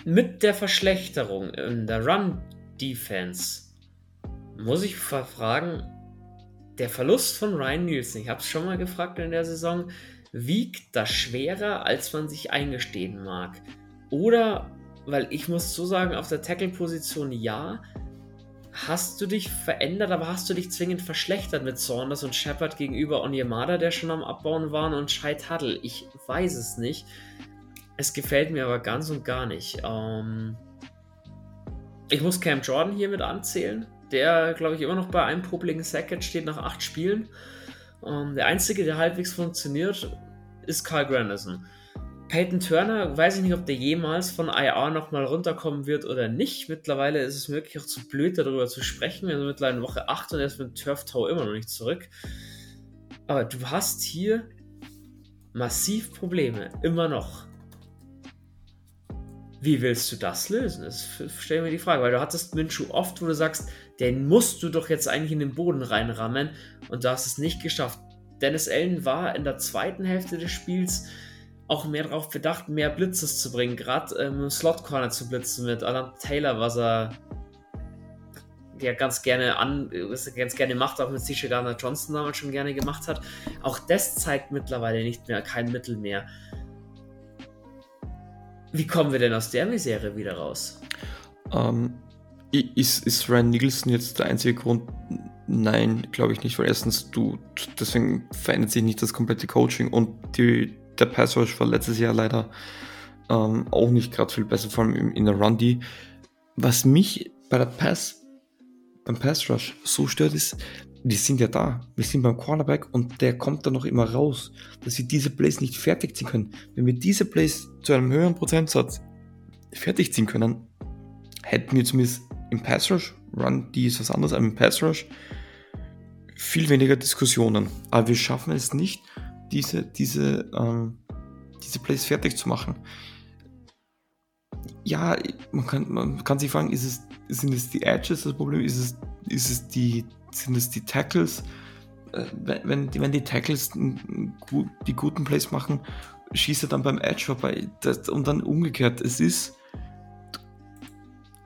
Mit der Verschlechterung in der Run Defense muss ich fragen, der Verlust von Ryan Nielsen, ich habe es schon mal gefragt in der Saison, wiegt das schwerer, als man sich eingestehen mag? Oder, weil ich muss so sagen, auf der Tackle-Position ja, hast du dich verändert, aber hast du dich zwingend verschlechtert mit Saunders und Shepard gegenüber Onyemada, der schon am Abbauen waren, und Shai Tuttle? Ich weiß es nicht. Es gefällt mir aber ganz und gar nicht. Ähm ich muss Cam Jordan hier mit anzählen der, glaube ich, immer noch bei einem popligen Sack jetzt steht nach acht Spielen. Ähm, der einzige, der halbwegs funktioniert, ist Carl Granderson. Peyton Turner, weiß ich nicht, ob der jemals von IR nochmal runterkommen wird oder nicht. Mittlerweile ist es möglich, auch zu blöd darüber zu sprechen. Wir sind mittlerweile in Woche 8 und er ist mit Turf Tau immer noch nicht zurück. Aber du hast hier massiv Probleme, immer noch. Wie willst du das lösen? Das stell mir die Frage, weil du hattest Minshu oft, wo du sagst, den musst du doch jetzt eigentlich in den Boden reinrammen und du hast es nicht geschafft. Dennis Allen war in der zweiten Hälfte des Spiels auch mehr darauf bedacht, mehr Blitzes zu bringen, gerade im ähm, Slot Corner zu blitzen mit Alan Taylor, was er ja ganz gerne an, was er ganz gerne macht, auch mit CJ Gardner Johnson damals schon gerne gemacht hat. Auch das zeigt mittlerweile nicht mehr, kein Mittel mehr. Wie kommen wir denn aus der Misere wieder raus? Ähm, ist, ist Ryan Nicholson jetzt der einzige Grund? Nein, glaube ich nicht, weil erstens du, deswegen verändert sich nicht das komplette Coaching und die, der Pass Rush war letztes Jahr leider ähm, auch nicht gerade viel besser, vor allem in der Run. Was mich bei der Pass, beim Pass Rush so stört, ist, wir sind ja da. Wir sind beim Cornerback und der kommt dann noch immer raus, dass wir diese Plays nicht fertig ziehen können. Wenn wir diese Plays zu einem höheren Prozentsatz fertig ziehen können, hätten wir zumindest im Pass Rush, Run D ist was anderes, aber im Pass Rush viel weniger Diskussionen. Aber wir schaffen es nicht, diese, diese, ähm, diese Plays fertig zu machen. Ja, man kann, man kann sich fragen, ist es, sind es die Edges das Problem? Ist es, ist es die, sind es die Tackles? Äh, wenn, wenn die Tackles die guten Plays machen, schießt er dann beim Edge vorbei. Und dann umgekehrt. Es ist.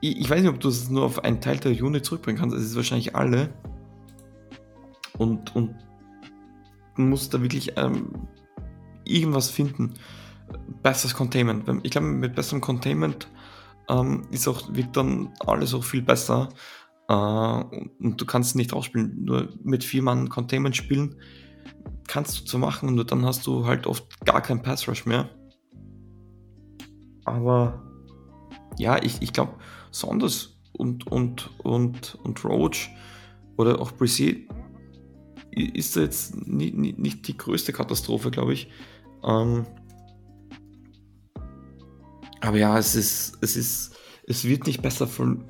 Ich, weiß nicht, ob du es nur auf einen Teil der Unit zurückbringen kannst. Es ist wahrscheinlich alle. Und, und muss da wirklich ähm, irgendwas finden. Besseres Containment. Ich glaube, mit besserem Containment ähm, ist auch, wird dann alles auch viel besser. Äh, und du kannst nicht ausspielen. Nur mit vier Mann Containment spielen kannst du zu machen, nur dann hast du halt oft gar keinen Pass Rush mehr. Aber ja, ich, ich glaube, Saunders und, und, und, und Roach oder auch Brisset ist jetzt nicht, nicht, nicht die größte Katastrophe, glaube ich. Ähm, aber ja, es ist, es ist, es wird nicht besser von.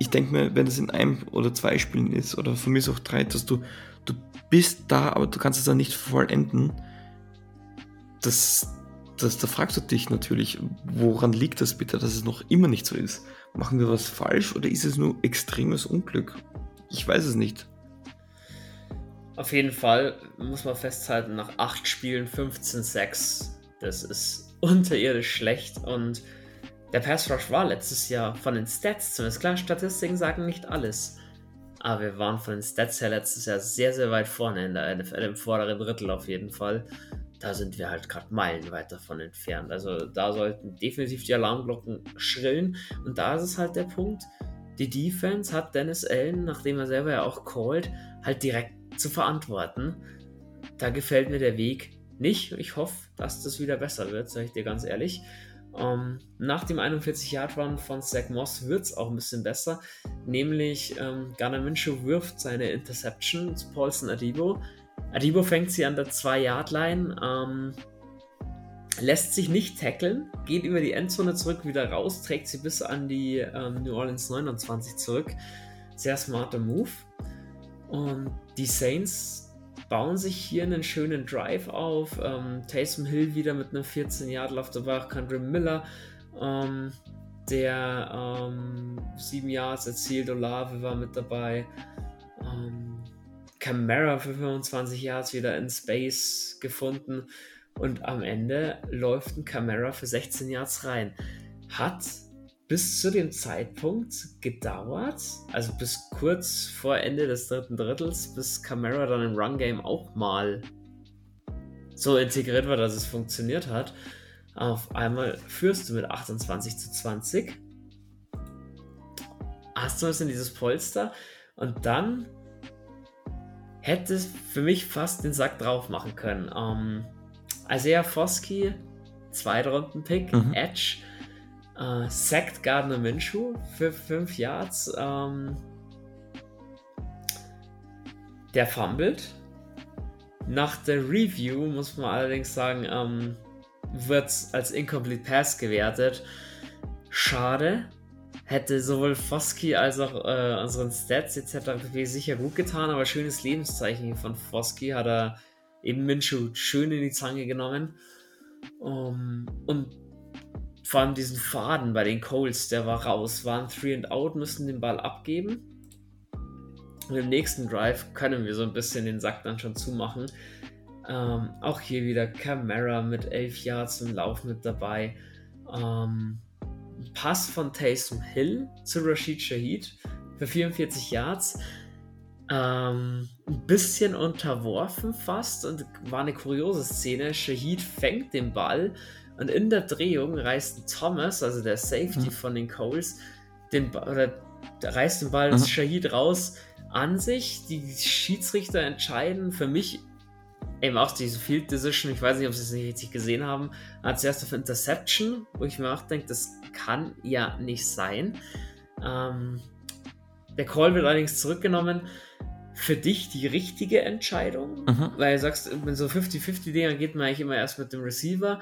Ich denke mir, wenn es in einem oder zwei Spielen ist, oder von mir ist auch drei, dass du, du bist da, aber du kannst es dann nicht vollenden. Das, das, da fragst du dich natürlich, woran liegt das bitte, dass es noch immer nicht so ist? Machen wir was falsch oder ist es nur extremes Unglück? Ich weiß es nicht. Auf jeden Fall muss man festhalten, nach 8 Spielen 15-6, das ist unterirdisch schlecht und der Pass Rush war letztes Jahr von den Stats zumindest. Klar, Statistiken sagen nicht alles. Aber wir waren von den Stats her letztes Jahr sehr, sehr weit vorne in der NFL, im vorderen Drittel auf jeden Fall. Da sind wir halt gerade meilenweit davon entfernt. Also da sollten definitiv die Alarmglocken schrillen. Und da ist es halt der Punkt, die Defense hat Dennis Allen, nachdem er selber ja auch called, halt direkt zu verantworten. Da gefällt mir der Weg nicht. Ich hoffe, dass das wieder besser wird, sage ich dir ganz ehrlich. Ähm, nach dem 41-Yard-Run von Zach Moss wird es auch ein bisschen besser. Nämlich ähm, Gunnar Minshew wirft seine Interception zu Paulson Adibo. Adibo fängt sie an der 2-Yard-Line, ähm, lässt sich nicht tackeln, geht über die Endzone zurück, wieder raus, trägt sie bis an die ähm, New Orleans 29 zurück. Sehr smarter Move. Und die Saints bauen sich hier einen schönen Drive auf. Ähm, Taysom Hill wieder mit einem 14-Yard-Lauf dabei, auch Kendra Miller, ähm, der ähm, 7 Yards erzielt, Olave war mit dabei. Ähm, Camara für 25 Yards wieder in Space gefunden. Und am Ende läuft ein Camara für 16 Yards rein. Hat bis zu dem Zeitpunkt gedauert, also bis kurz vor Ende des dritten Drittels, bis Camara dann im Run-Game auch mal so integriert war, dass es funktioniert hat. Auf einmal führst du mit 28 zu 20. Hast du ein bisschen dieses Polster und dann hätte es für mich fast den Sack drauf machen können. Ähm, Isaiah Foskey, Zweitrunden-Pick, mhm. Edge, äh, sackt Gardner Minshew für 5 Yards. Ähm, der fummelt. Nach der Review muss man allerdings sagen, ähm, wird es als Incomplete Pass gewertet. Schade. Hätte sowohl Foski als auch äh, unseren Stats etc. sicher gut getan, aber schönes Lebenszeichen von Foski hat er eben Minshu schön in die Zange genommen. Um, und vor allem diesen Faden bei den Coles, der war raus, waren 3 and out, müssen den Ball abgeben. Und im nächsten Drive können wir so ein bisschen den Sack dann schon zumachen. Ähm, auch hier wieder Camara mit 11 Yards im Lauf mit dabei. Ähm, Pass von Taysom Hill zu Rashid Shahid für 44 Yards. Ähm, ein bisschen unterworfen fast und war eine kuriose Szene. Shahid fängt den Ball und in der Drehung reißt Thomas, also der Safety mhm. von den Coles, den oder reißt den Ball mhm. Shahid raus an sich. Die Schiedsrichter entscheiden für mich eben auch diese Field Decision. Ich weiß nicht, ob sie es nicht richtig gesehen haben. Als erst auf Interception, wo ich mir auch denke, das kann ja nicht sein. Ähm, der Call wird allerdings zurückgenommen. Für dich die richtige Entscheidung, mhm. weil du sagst, wenn so 50-50-Dinger geht man eigentlich immer erst mit dem Receiver.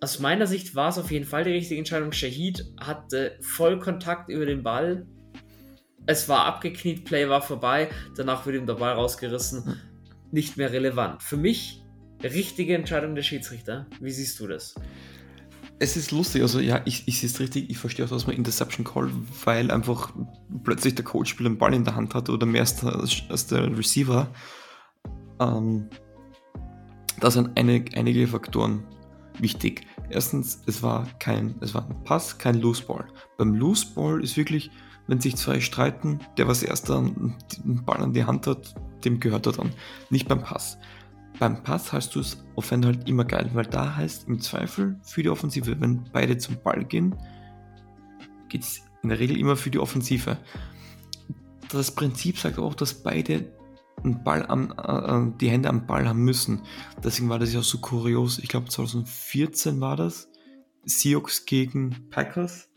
Aus meiner Sicht war es auf jeden Fall die richtige Entscheidung. Shahid hatte voll Kontakt über den Ball. Es war abgekniet, Play war vorbei. Danach wird ihm der Ball rausgerissen. Nicht mehr relevant. Für mich richtige Entscheidung der Schiedsrichter. Wie siehst du das? Es ist lustig, also ja, ich, ich sehe es richtig, ich verstehe auch aus dem Interception Call, weil einfach plötzlich der Coach den Ball in der Hand hat oder mehr als der, als der Receiver. Ähm, da sind eine, einige Faktoren wichtig. Erstens, es war kein, es war ein Pass, kein Loose Ball. Beim Loose Ball ist wirklich, wenn sich zwei streiten, der was erster den Ball an die Hand hat, dem gehört er dann. Nicht beim Pass. Beim Pass hast du es Ende halt immer geil, weil da heißt im Zweifel für die Offensive, wenn beide zum Ball gehen, geht es in der Regel immer für die Offensive. Das Prinzip sagt auch, dass beide einen Ball am, äh, die Hände am Ball haben müssen. Deswegen war das ja so kurios. Ich glaube 2014 war das. Seahawks gegen Packers.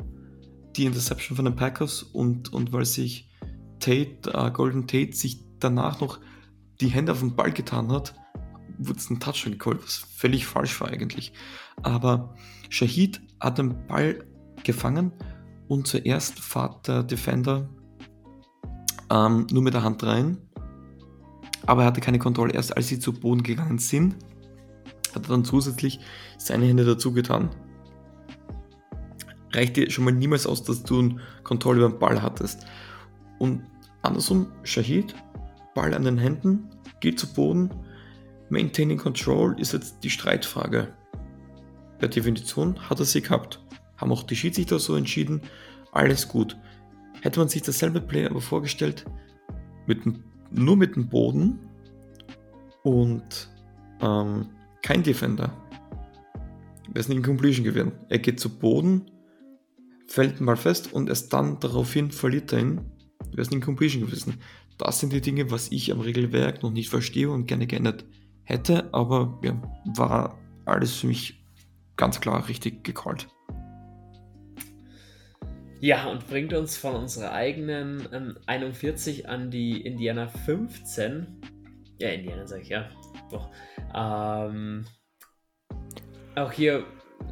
Die Interception von den Packers und, und weil sich Tate, äh, Golden Tate sich danach noch die Hände auf den Ball getan hat, wurde es ein Touchdown gecallt, was völlig falsch war eigentlich. Aber Shahid hat den Ball gefangen und zuerst fährt der Defender ähm, nur mit der Hand rein, aber er hatte keine Kontrolle. Erst als sie zu Boden gegangen sind, hat er dann zusätzlich seine Hände dazu getan. Reicht dir schon mal niemals aus, dass du Kontrolle über den Ball hattest. Und andersrum, Shahid, Ball an den Händen, geht zu Boden, Maintaining Control ist jetzt die Streitfrage. Per Definition hat er sie gehabt. Haben auch die Schiedsrichter so entschieden. Alles gut. Hätte man sich dasselbe Play aber vorgestellt, mit dem, nur mit dem Boden und ähm, kein Defender, wäre es eine Incompletion gewesen. Er geht zu Boden, fällt mal fest und erst dann daraufhin verliert er ihn, wäre es eine Incompletion gewesen. Das sind die Dinge, was ich am Regelwerk noch nicht verstehe und gerne geändert hätte, aber ja, war alles für mich ganz klar richtig gecallt. Ja, und bringt uns von unserer eigenen ähm, 41 an die Indiana 15. Ja, Indiana sag ich, ja. Doch. Ähm, auch hier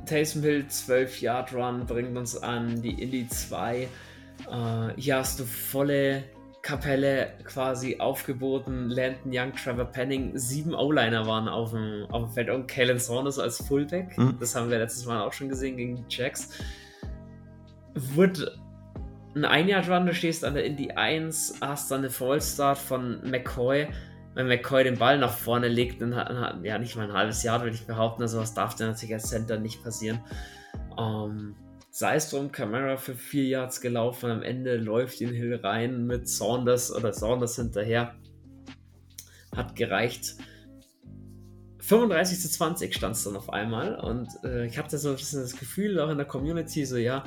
Taysom Hill 12 Yard Run bringt uns an die Indy 2. Äh, hier hast du volle Kapelle quasi aufgeboten. Landon Young, Trevor Penning, sieben O-Liner waren auf dem, auf dem Feld und Kalen Saunders als Fullback. Mhm. Das haben wir letztes Mal auch schon gesehen gegen die Jacks. Wurde ein Ein-Yard-Run, du stehst an der Indy 1, hast dann eine Fallstart von McCoy. Wenn McCoy den Ball nach vorne legt, dann hat, ja nicht mal ein halbes Jahr, würde ich behaupten. Also was darf denn natürlich als Center nicht passieren. Ähm, sei es drum, Camara für vier Yards gelaufen, am Ende läuft ihn Hill rein mit Saunders oder Saunders hinterher. Hat gereicht. 35 zu 20 stand es dann auf einmal und äh, ich da so ein bisschen das Gefühl, auch in der Community, so ja,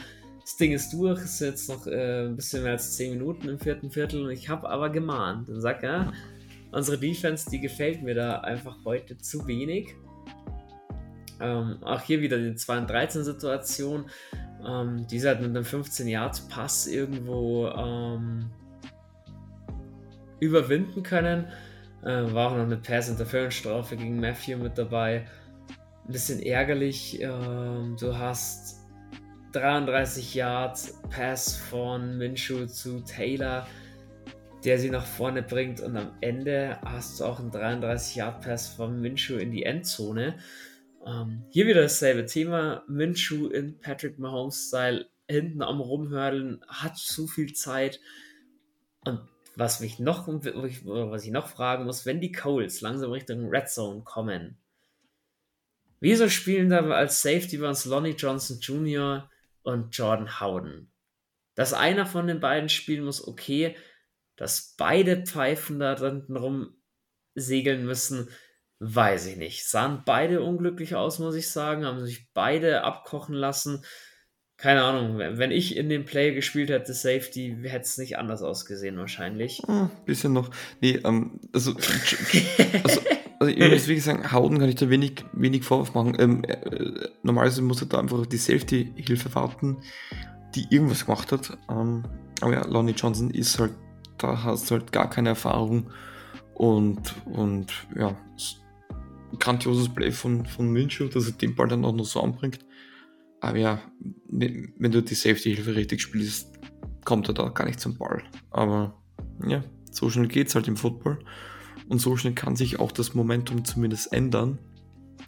das Ding ist durch, es ist jetzt noch äh, ein bisschen mehr als 10 Minuten im vierten Viertel und ich habe aber gemahnt und sag ja, unsere Defense, die gefällt mir da einfach heute zu wenig. Ähm, auch hier wieder die 2 13 Situation. Ähm, dieser hat mit einem 15 Yards Pass irgendwo ähm, überwinden können. Äh, war auch noch eine Pass-Interference-Strafe gegen Matthew mit dabei. Ein bisschen ärgerlich. Äh, du hast 33 Yards Pass von Minshew zu Taylor, der sie nach vorne bringt. Und am Ende hast du auch einen 33 Yard Pass von Minshew in die Endzone. Ähm, hier wieder dasselbe Thema. Minshew in Patrick Mahomes-Style hinten am Rumhördeln, hat zu viel Zeit. Und was mich noch, was ich noch fragen muss, wenn die Coles langsam Richtung Red Zone kommen, wieso spielen da als Safety bei uns Lonnie Johnson Jr. und Jordan Howden? Dass einer von den beiden spielen muss, okay, dass beide Pfeifen da drin rum segeln müssen, weiß ich nicht. Sahen beide unglücklich aus, muss ich sagen, haben sich beide abkochen lassen keine Ahnung, wenn ich in dem Play gespielt hätte, Safety, hätte es nicht anders ausgesehen wahrscheinlich. Ein ah, bisschen noch. Nee, ähm, also, also, also ich muss wirklich sagen, Hauden kann ich da wenig, wenig Vorwurf machen. Ähm, äh, normalerweise muss er da einfach die Safety-Hilfe warten, die irgendwas gemacht hat. Ähm, aber ja, Lonnie Johnson ist halt, da hast du halt gar keine Erfahrung und, und ja, grandioses Play von, von Minshew, dass er den Ball dann auch noch so anbringt. Aber ja, wenn du die Safety-Hilfe richtig spielst, kommt er da gar nicht zum Ball. Aber ja, so schnell geht es halt im Football. Und so schnell kann sich auch das Momentum zumindest ändern.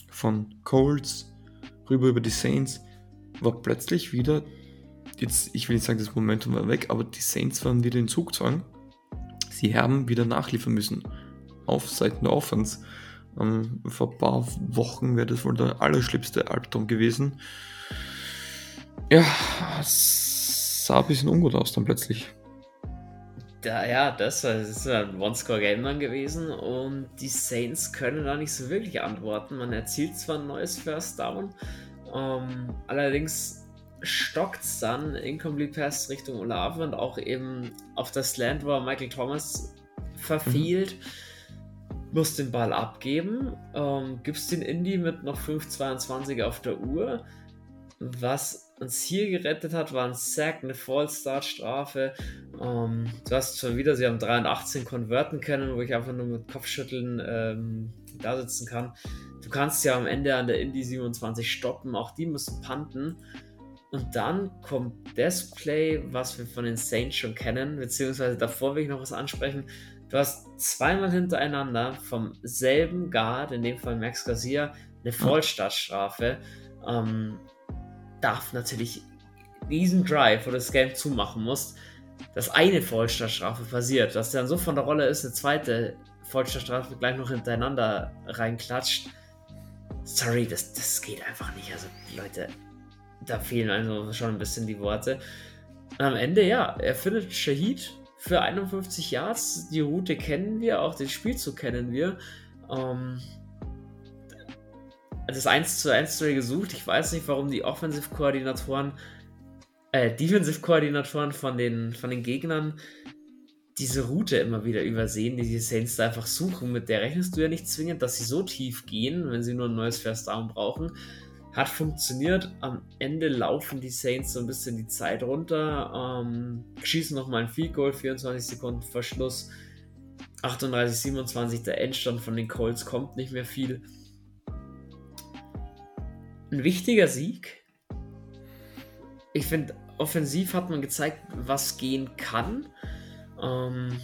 Von Colts rüber über die Saints war plötzlich wieder, jetzt, ich will nicht sagen, das Momentum war weg, aber die Saints waren wieder in Zugzwang. Sie haben wieder nachliefern müssen auf Seiten der Offense. Ähm, vor ein paar Wochen wäre das wohl der allerschlimmste Albtraum gewesen. Ja, es sah ein bisschen ungut aus dann plötzlich. Da, ja, das das ist ein One-Score-Game dann gewesen und die Saints können da nicht so wirklich antworten. Man erzielt zwar ein neues First Down, ähm, allerdings stockt es dann Incomplete Pass Richtung Olave und auch eben auf das Land, wo Michael Thomas verfehlt. Mhm musst den Ball abgeben, ähm, gibst den Indy mit noch 5,22 auf der Uhr. Was uns hier gerettet hat, war ein Sack, eine Fallstart-Strafe. Ähm, du hast schon wieder, sie haben 3 und 18 konverten können, wo ich einfach nur mit Kopfschütteln ähm, da sitzen kann. Du kannst ja am Ende an der Indy 27 stoppen, auch die müssen panten. Und dann kommt das Play, was wir von den Saints schon kennen, beziehungsweise davor will ich noch was ansprechen. Du hast zweimal hintereinander vom selben Guard, in dem Fall Max Garcia, eine Vollstartstrafe. Ähm, darf natürlich diesen Drive, wo du das Game zumachen musst, dass eine Vollstartstrafe passiert, dass dann so von der Rolle ist, eine zweite Vollstartstrafe gleich noch hintereinander reinklatscht. Sorry, das, das geht einfach nicht. Also, Leute, da fehlen also schon ein bisschen die Worte. Und am Ende, ja, er findet Shahid für 51 Yards. Die Route kennen wir, auch den Spielzug kennen wir. Ähm, das 1 zu 1 Story gesucht. Ich weiß nicht, warum die Offensive-Koordinatoren, äh, Defensive-Koordinatoren von den, von den Gegnern diese Route immer wieder übersehen, die die Saints da einfach suchen. Mit der rechnest du ja nicht zwingend, dass sie so tief gehen, wenn sie nur ein neues First Down brauchen. Hat funktioniert. Am Ende laufen die Saints so ein bisschen die Zeit runter, ähm, schießen nochmal ein Field Goal, 24 Sekunden Verschluss. 38, 27, der Endstand von den Colts kommt nicht mehr viel ein wichtiger Sieg. Ich finde, offensiv hat man gezeigt, was gehen kann. Ähm,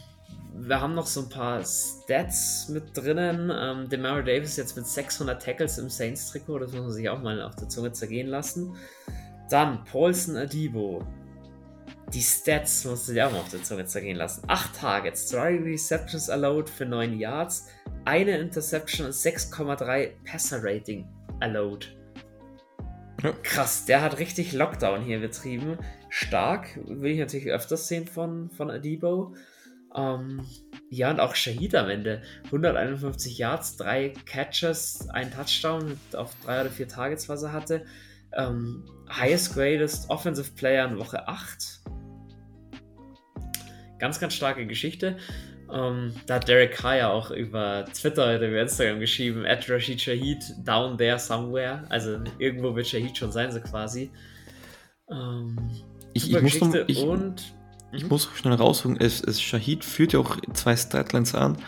wir haben noch so ein paar Stats mit drinnen. Ähm, Demario Davis jetzt mit 600 Tackles im Saints-Trikot, das muss man sich auch mal auf der Zunge zergehen lassen. Dann Paulson Adibo. Die Stats musst du dir auch mal auf der Zunge zergehen lassen. 8 Targets, 3 Receptions allowed für 9 Yards, eine Interception und 6,3 Passer Rating allowed. Ja. Krass, der hat richtig Lockdown hier betrieben. Stark, will ich natürlich öfters sehen von, von Adibo. Ähm, ja, und auch Shahid am Ende. 151 Yards, drei Catches, ein Touchdown auf drei oder vier Targets, was er hatte. Ähm, highest Greatest Offensive Player in Woche 8. Ganz, ganz starke Geschichte. Um, ähm, da hat Derek ja auch über Twitter oder über Instagram geschrieben, at Rashid Shahid, down there somewhere. Also irgendwo wird Shahid schon sein, so quasi. Um, ähm, ich, ich muss noch, ich, und Ich mhm. muss schnell rausholen. Es, es Shahid führt ja auch zwei Statlines an.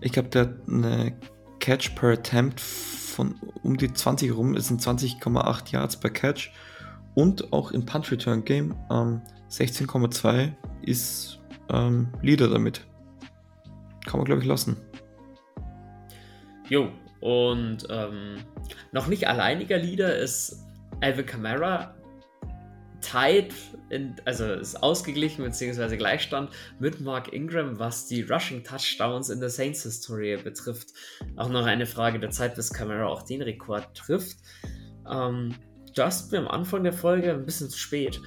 Ich glaube, der hat eine Catch per Attempt von um die 20 rum. Es sind 20,8 Yards per Catch. Und auch im Punch Return Game ähm, 16,2 ist ähm, Leader damit. Kann man, glaube ich, lassen. Jo, und ähm, noch nicht alleiniger Leader ist Alvin Kamara. Tied, in, also ist ausgeglichen bzw. Gleichstand mit Mark Ingram, was die Rushing Touchdowns in der Saints-Historie betrifft. Auch noch eine Frage der Zeit, bis Kamara auch den Rekord trifft. Ähm, du hast mir am Anfang der Folge ein bisschen zu spät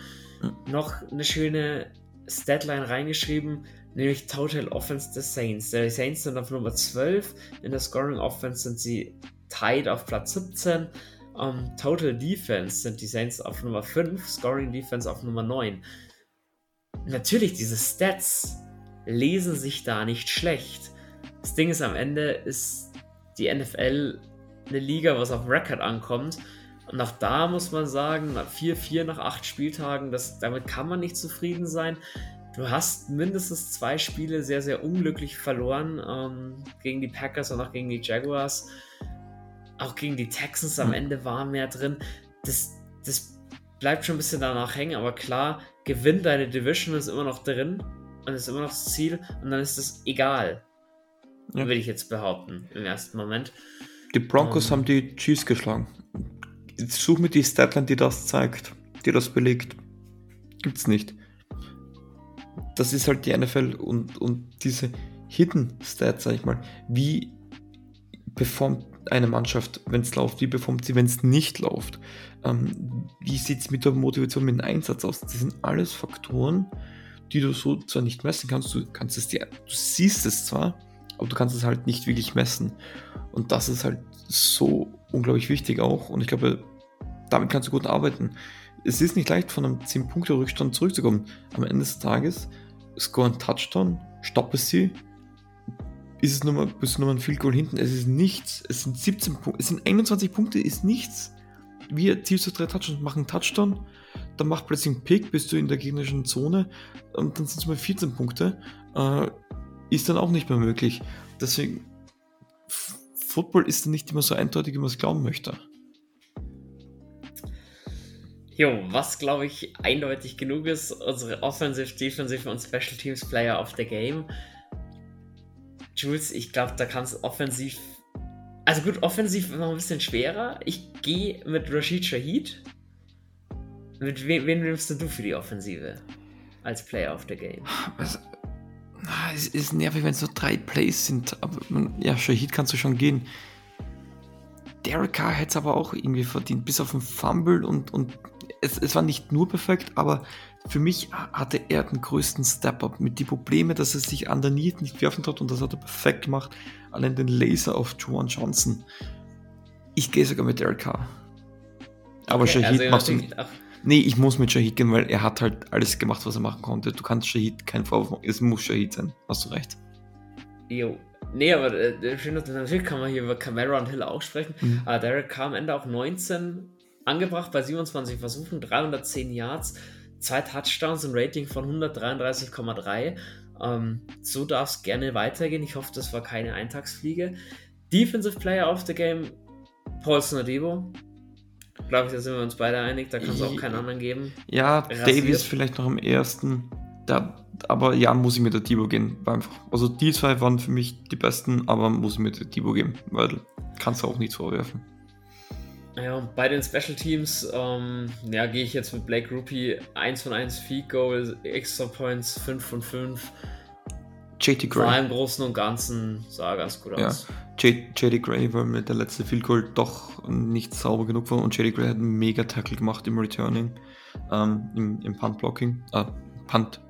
noch eine schöne Statline reingeschrieben, nämlich Total Offense des Saints. Die Saints sind auf Nummer 12, in der Scoring Offense sind sie tied auf Platz 17. Um, ähm, Total Defense sind die Saints auf Nummer 5, Scoring Defense auf Nummer 9. Natürlich, diese Stats lesen sich da nicht schlecht. Das Ding ist, am Ende ist die NFL eine Liga, was auf Record ankommt. Und auch da muss man sagen, 4-4 nach 8 Spieltagen, das, damit kann man nicht zufrieden sein. Du hast mindestens zwei Spiele sehr, sehr unglücklich verloren ähm, gegen die Packers und auch gegen die Jaguars. Auch gegen die Texans am hm. Ende war mehr drin. Das, das bleibt schon ein bisschen danach hängen, aber klar, Gewinn deine Division ist immer noch drin und ist immer noch das Ziel und dann ist es egal. Ja. Will ich jetzt behaupten, im ersten Moment. Die Broncos ähm. haben die Chiefs geschlagen such mir die Statline, die das zeigt, die das belegt. Gibt's nicht. Das ist halt die NFL und, und diese Hidden Stats, sag ich mal. Wie performt eine Mannschaft, wenn es läuft? Wie performt sie, wenn es nicht läuft? Ähm, wie sieht es mit der Motivation, mit dem Einsatz aus? Das sind alles Faktoren, die du so zwar nicht messen kannst, du kannst es dir, du siehst es zwar, aber du kannst es halt nicht wirklich messen. Und das ist halt so unglaublich wichtig auch. Und ich glaube, damit kannst du gut arbeiten. Es ist nicht leicht, von einem 10-Punkte-Rückstand zurückzukommen. Am Ende des Tages, score ein Touchdown, stoppe sie, ist es nur mal, bist du nur mal ein Field Goal hinten. Es ist nichts. Es sind 17 Punkte, es sind 21 Punkte, ist nichts. Wir erzielst du drei Touchdowns, machen Touchdown, dann macht plötzlich einen Pick, bist du in der gegnerischen Zone und dann sind es mal 14 Punkte. Äh, ist dann auch nicht mehr möglich. Deswegen, Football ist dann nicht immer so eindeutig, wie man es glauben möchte. Jo, was glaube ich eindeutig genug ist, unsere Offensive, Defensive und Special Teams Player of the Game. Jules, ich glaube, da kann es offensiv. Also gut, offensiv immer ein bisschen schwerer. Ich gehe mit Rashid Shahid. Mit we wen nimmst du für die Offensive als Player of the Game? Also, es ist nervig, wenn es so drei Plays sind. Aber ja, Shahid kannst du schon gehen. Derek Carr hätte es aber auch irgendwie verdient, bis auf den Fumble und, und es, es war nicht nur perfekt, aber für mich hatte er den größten Step-Up mit den Problemen, dass er sich an der Niet nicht werfen hat und das hat er perfekt gemacht. Allein den Laser auf Juan Johnson. Ich gehe sogar mit Derek Carr. Aber okay, Shahid also machst du. Nee, ich muss mit Shahid gehen, weil er hat halt alles gemacht, was er machen konnte. Du kannst Shahid keinen Vorwurf machen. Es muss Shahid sein. Hast du recht. Jo. Nee, aber äh, natürlich kann man hier über Camara und Hill auch sprechen. Mhm. Aber Derek Carr am Ende auch 19 angebracht bei 27 Versuchen, 310 Yards, zwei Touchdowns, ein Rating von 133,3. Ähm, so darf es gerne weitergehen. Ich hoffe, das war keine Eintagsfliege. Defensive Player of the Game, Paulson Adebo. Glaube ich, da sind wir uns beide einig. Da kann es auch keinen anderen geben. Ja, Davis vielleicht noch am ersten. Da, aber ja, muss ich mit der Debo gehen. Einfach. Also die zwei waren für mich die besten, aber muss ich mit der Debo gehen, weil kannst du auch nichts vorwerfen. Ja, bei den Special Teams, ähm, ja, gehe ich jetzt mit Blake Rupee 1 von 1 Feed Goal, Extra Points 5 von 5. JT Gray. War im Großen und Ganzen sah ganz gut ja. aus. JD Gray war mit der letzte Field Goal doch nicht sauber genug war und JD Gray hat einen mega Tackle gemacht im Returning, ähm, im, im Punt Blocking, äh, Punt,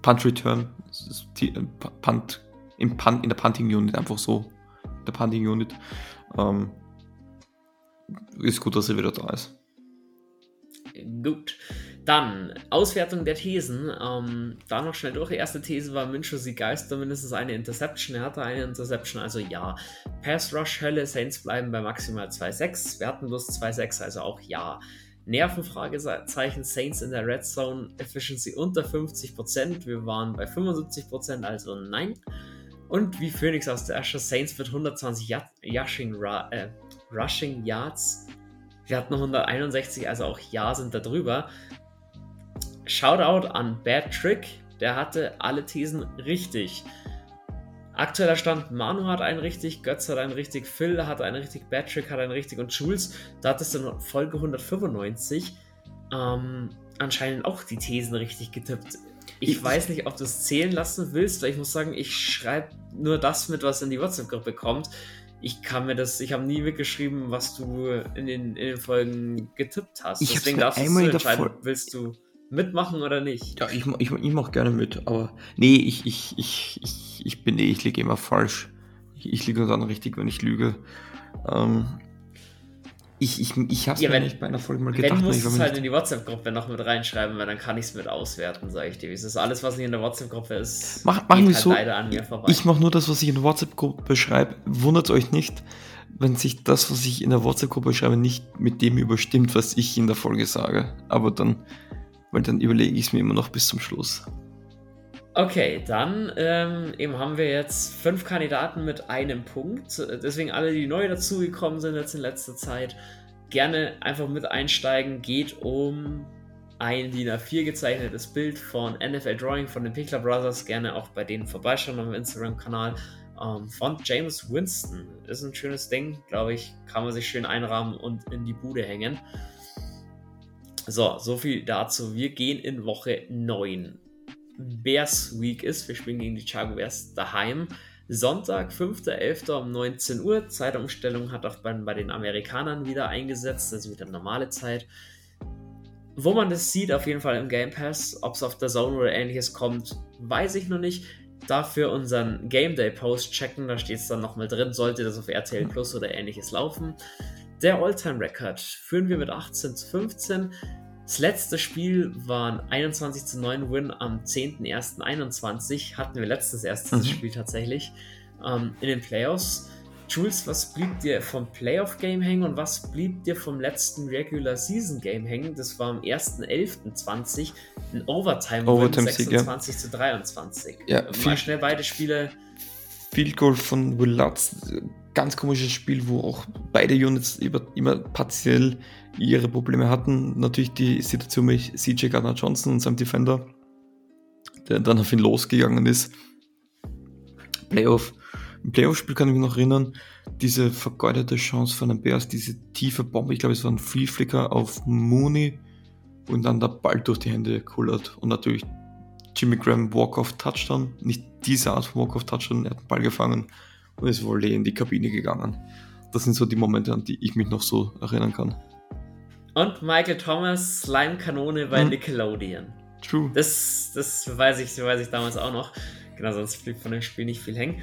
Punt Return, die, äh, Punt, im Punt, in der Punting Unit, einfach so, der Punting Unit. Ähm, ist gut, dass er wieder da ist. Gut. Dann, Auswertung der Thesen. Ähm, da noch schnell durch. Die erste These war, Minshew sie Geister mindestens eine Interception. Er hatte eine Interception, also ja. Pass Rush Hölle, Saints bleiben bei maximal 2,6. Wir hatten bloß 2,6, also auch ja. Nervenfragezeichen. Saints in der Red Zone Efficiency unter 50%. Wir waren bei 75%, also nein. Und wie Phoenix aus der Asche, Saints mit 120 Yard, Rushing, äh, Rushing Yards. Wir hatten 161, also auch Ja sind da drüber. Shoutout an Bad Trick, der hatte alle Thesen richtig. Aktueller Stand, Manu hat einen richtig, Götz hat einen richtig, Phil hat einen richtig, Patrick hat einen richtig und Jules, da hat es dann Folge 195 ähm, anscheinend auch die Thesen richtig getippt. Ich, ich weiß nicht, ob du es zählen lassen willst, weil ich muss sagen, ich schreibe nur das mit, was in die WhatsApp-Gruppe kommt. Ich kann mir das, ich habe nie mitgeschrieben, was du in den, in den Folgen getippt hast. Ich Deswegen darfst du entscheiden, willst du mitmachen oder nicht? Ja, ich, ich, ich mache gerne mit, aber nee, ich, ich, ich, ich, ich bin eh, ich liege immer falsch. Ich, ich liege dann richtig, wenn ich lüge. Ähm, ich, ich, ich habe es ja, mir nicht bei einer Folge mal gedacht. Wenn du musst es halt in die WhatsApp-Gruppe noch mit reinschreiben, weil dann kann ich es mit auswerten, sage ich dir. Es ist alles, was nicht in der WhatsApp-Gruppe ist, Mach, machen wir halt so. an mir vorbei. Ich mache nur das, was ich in der WhatsApp-Gruppe schreibe. Wundert euch nicht, wenn sich das, was ich in der WhatsApp-Gruppe schreibe, nicht mit dem überstimmt, was ich in der Folge sage. Aber dann weil dann überlege ich es mir immer noch bis zum Schluss. Okay, dann ähm, eben haben wir jetzt fünf Kandidaten mit einem Punkt. Deswegen alle, die neu dazugekommen sind jetzt in letzter Zeit, gerne einfach mit einsteigen. Geht um ein DIN A4 gezeichnetes Bild von NFL Drawing von den Pickler Brothers. Gerne auch bei denen vorbeischauen dem Instagram-Kanal. Ähm, von James Winston. Ist ein schönes Ding, glaube ich. Kann man sich schön einrahmen und in die Bude hängen. So, so viel dazu. Wir gehen in Woche 9. Bears Week ist. Wir spielen gegen die Bears daheim. Sonntag, 5.11. um 19 Uhr. Zeitumstellung hat auch bei, bei den Amerikanern wieder eingesetzt. Das ist wieder normale Zeit. Wo man das sieht, auf jeden Fall im Game Pass. Ob es auf der Zone oder ähnliches kommt, weiß ich noch nicht. Dafür unseren Game Day Post checken. Da steht es dann nochmal drin. Sollte das auf RTL Plus oder ähnliches laufen. Der All-Time-Record führen wir mit 18 zu 15. Das letzte Spiel war ein 21 zu 9 Win am 10.01.21. Hatten wir letztes erstes mhm. Spiel tatsächlich ähm, in den Playoffs. Jules, was blieb dir vom Playoff-Game hängen und was blieb dir vom letzten Regular Season Game hängen? Das war am 1.11.20 ein Overtime-Win, Overtime 26 ja. zu 23. Ja, Mal schnell beide Spiele. Field Goal von Will Lutz, ganz komisches Spiel, wo auch beide Units immer, immer partiell ihre Probleme hatten. Natürlich die Situation mit CJ Gardner Johnson und seinem Defender, der dann auf ihn losgegangen ist. Playoff. Im Playoff-Spiel kann ich mich noch erinnern, diese vergeudete Chance von den Bears, diese tiefe Bombe, ich glaube, es war ein Free Flicker auf Mooney und dann der Ball durch die Hände kullert. Und natürlich Jimmy Graham Walk-off-Touchdown, nicht diese Art von Walk-off-Touchdown, er hat den Ball gefangen und ist wohl in die Kabine gegangen. Das sind so die Momente, an die ich mich noch so erinnern kann. Und Michael Thomas, Slime-Kanone bei hm. Nickelodeon. True. Das, das weiß, ich, weiß ich damals auch noch. Genau, sonst blieb von dem Spiel nicht viel hängen.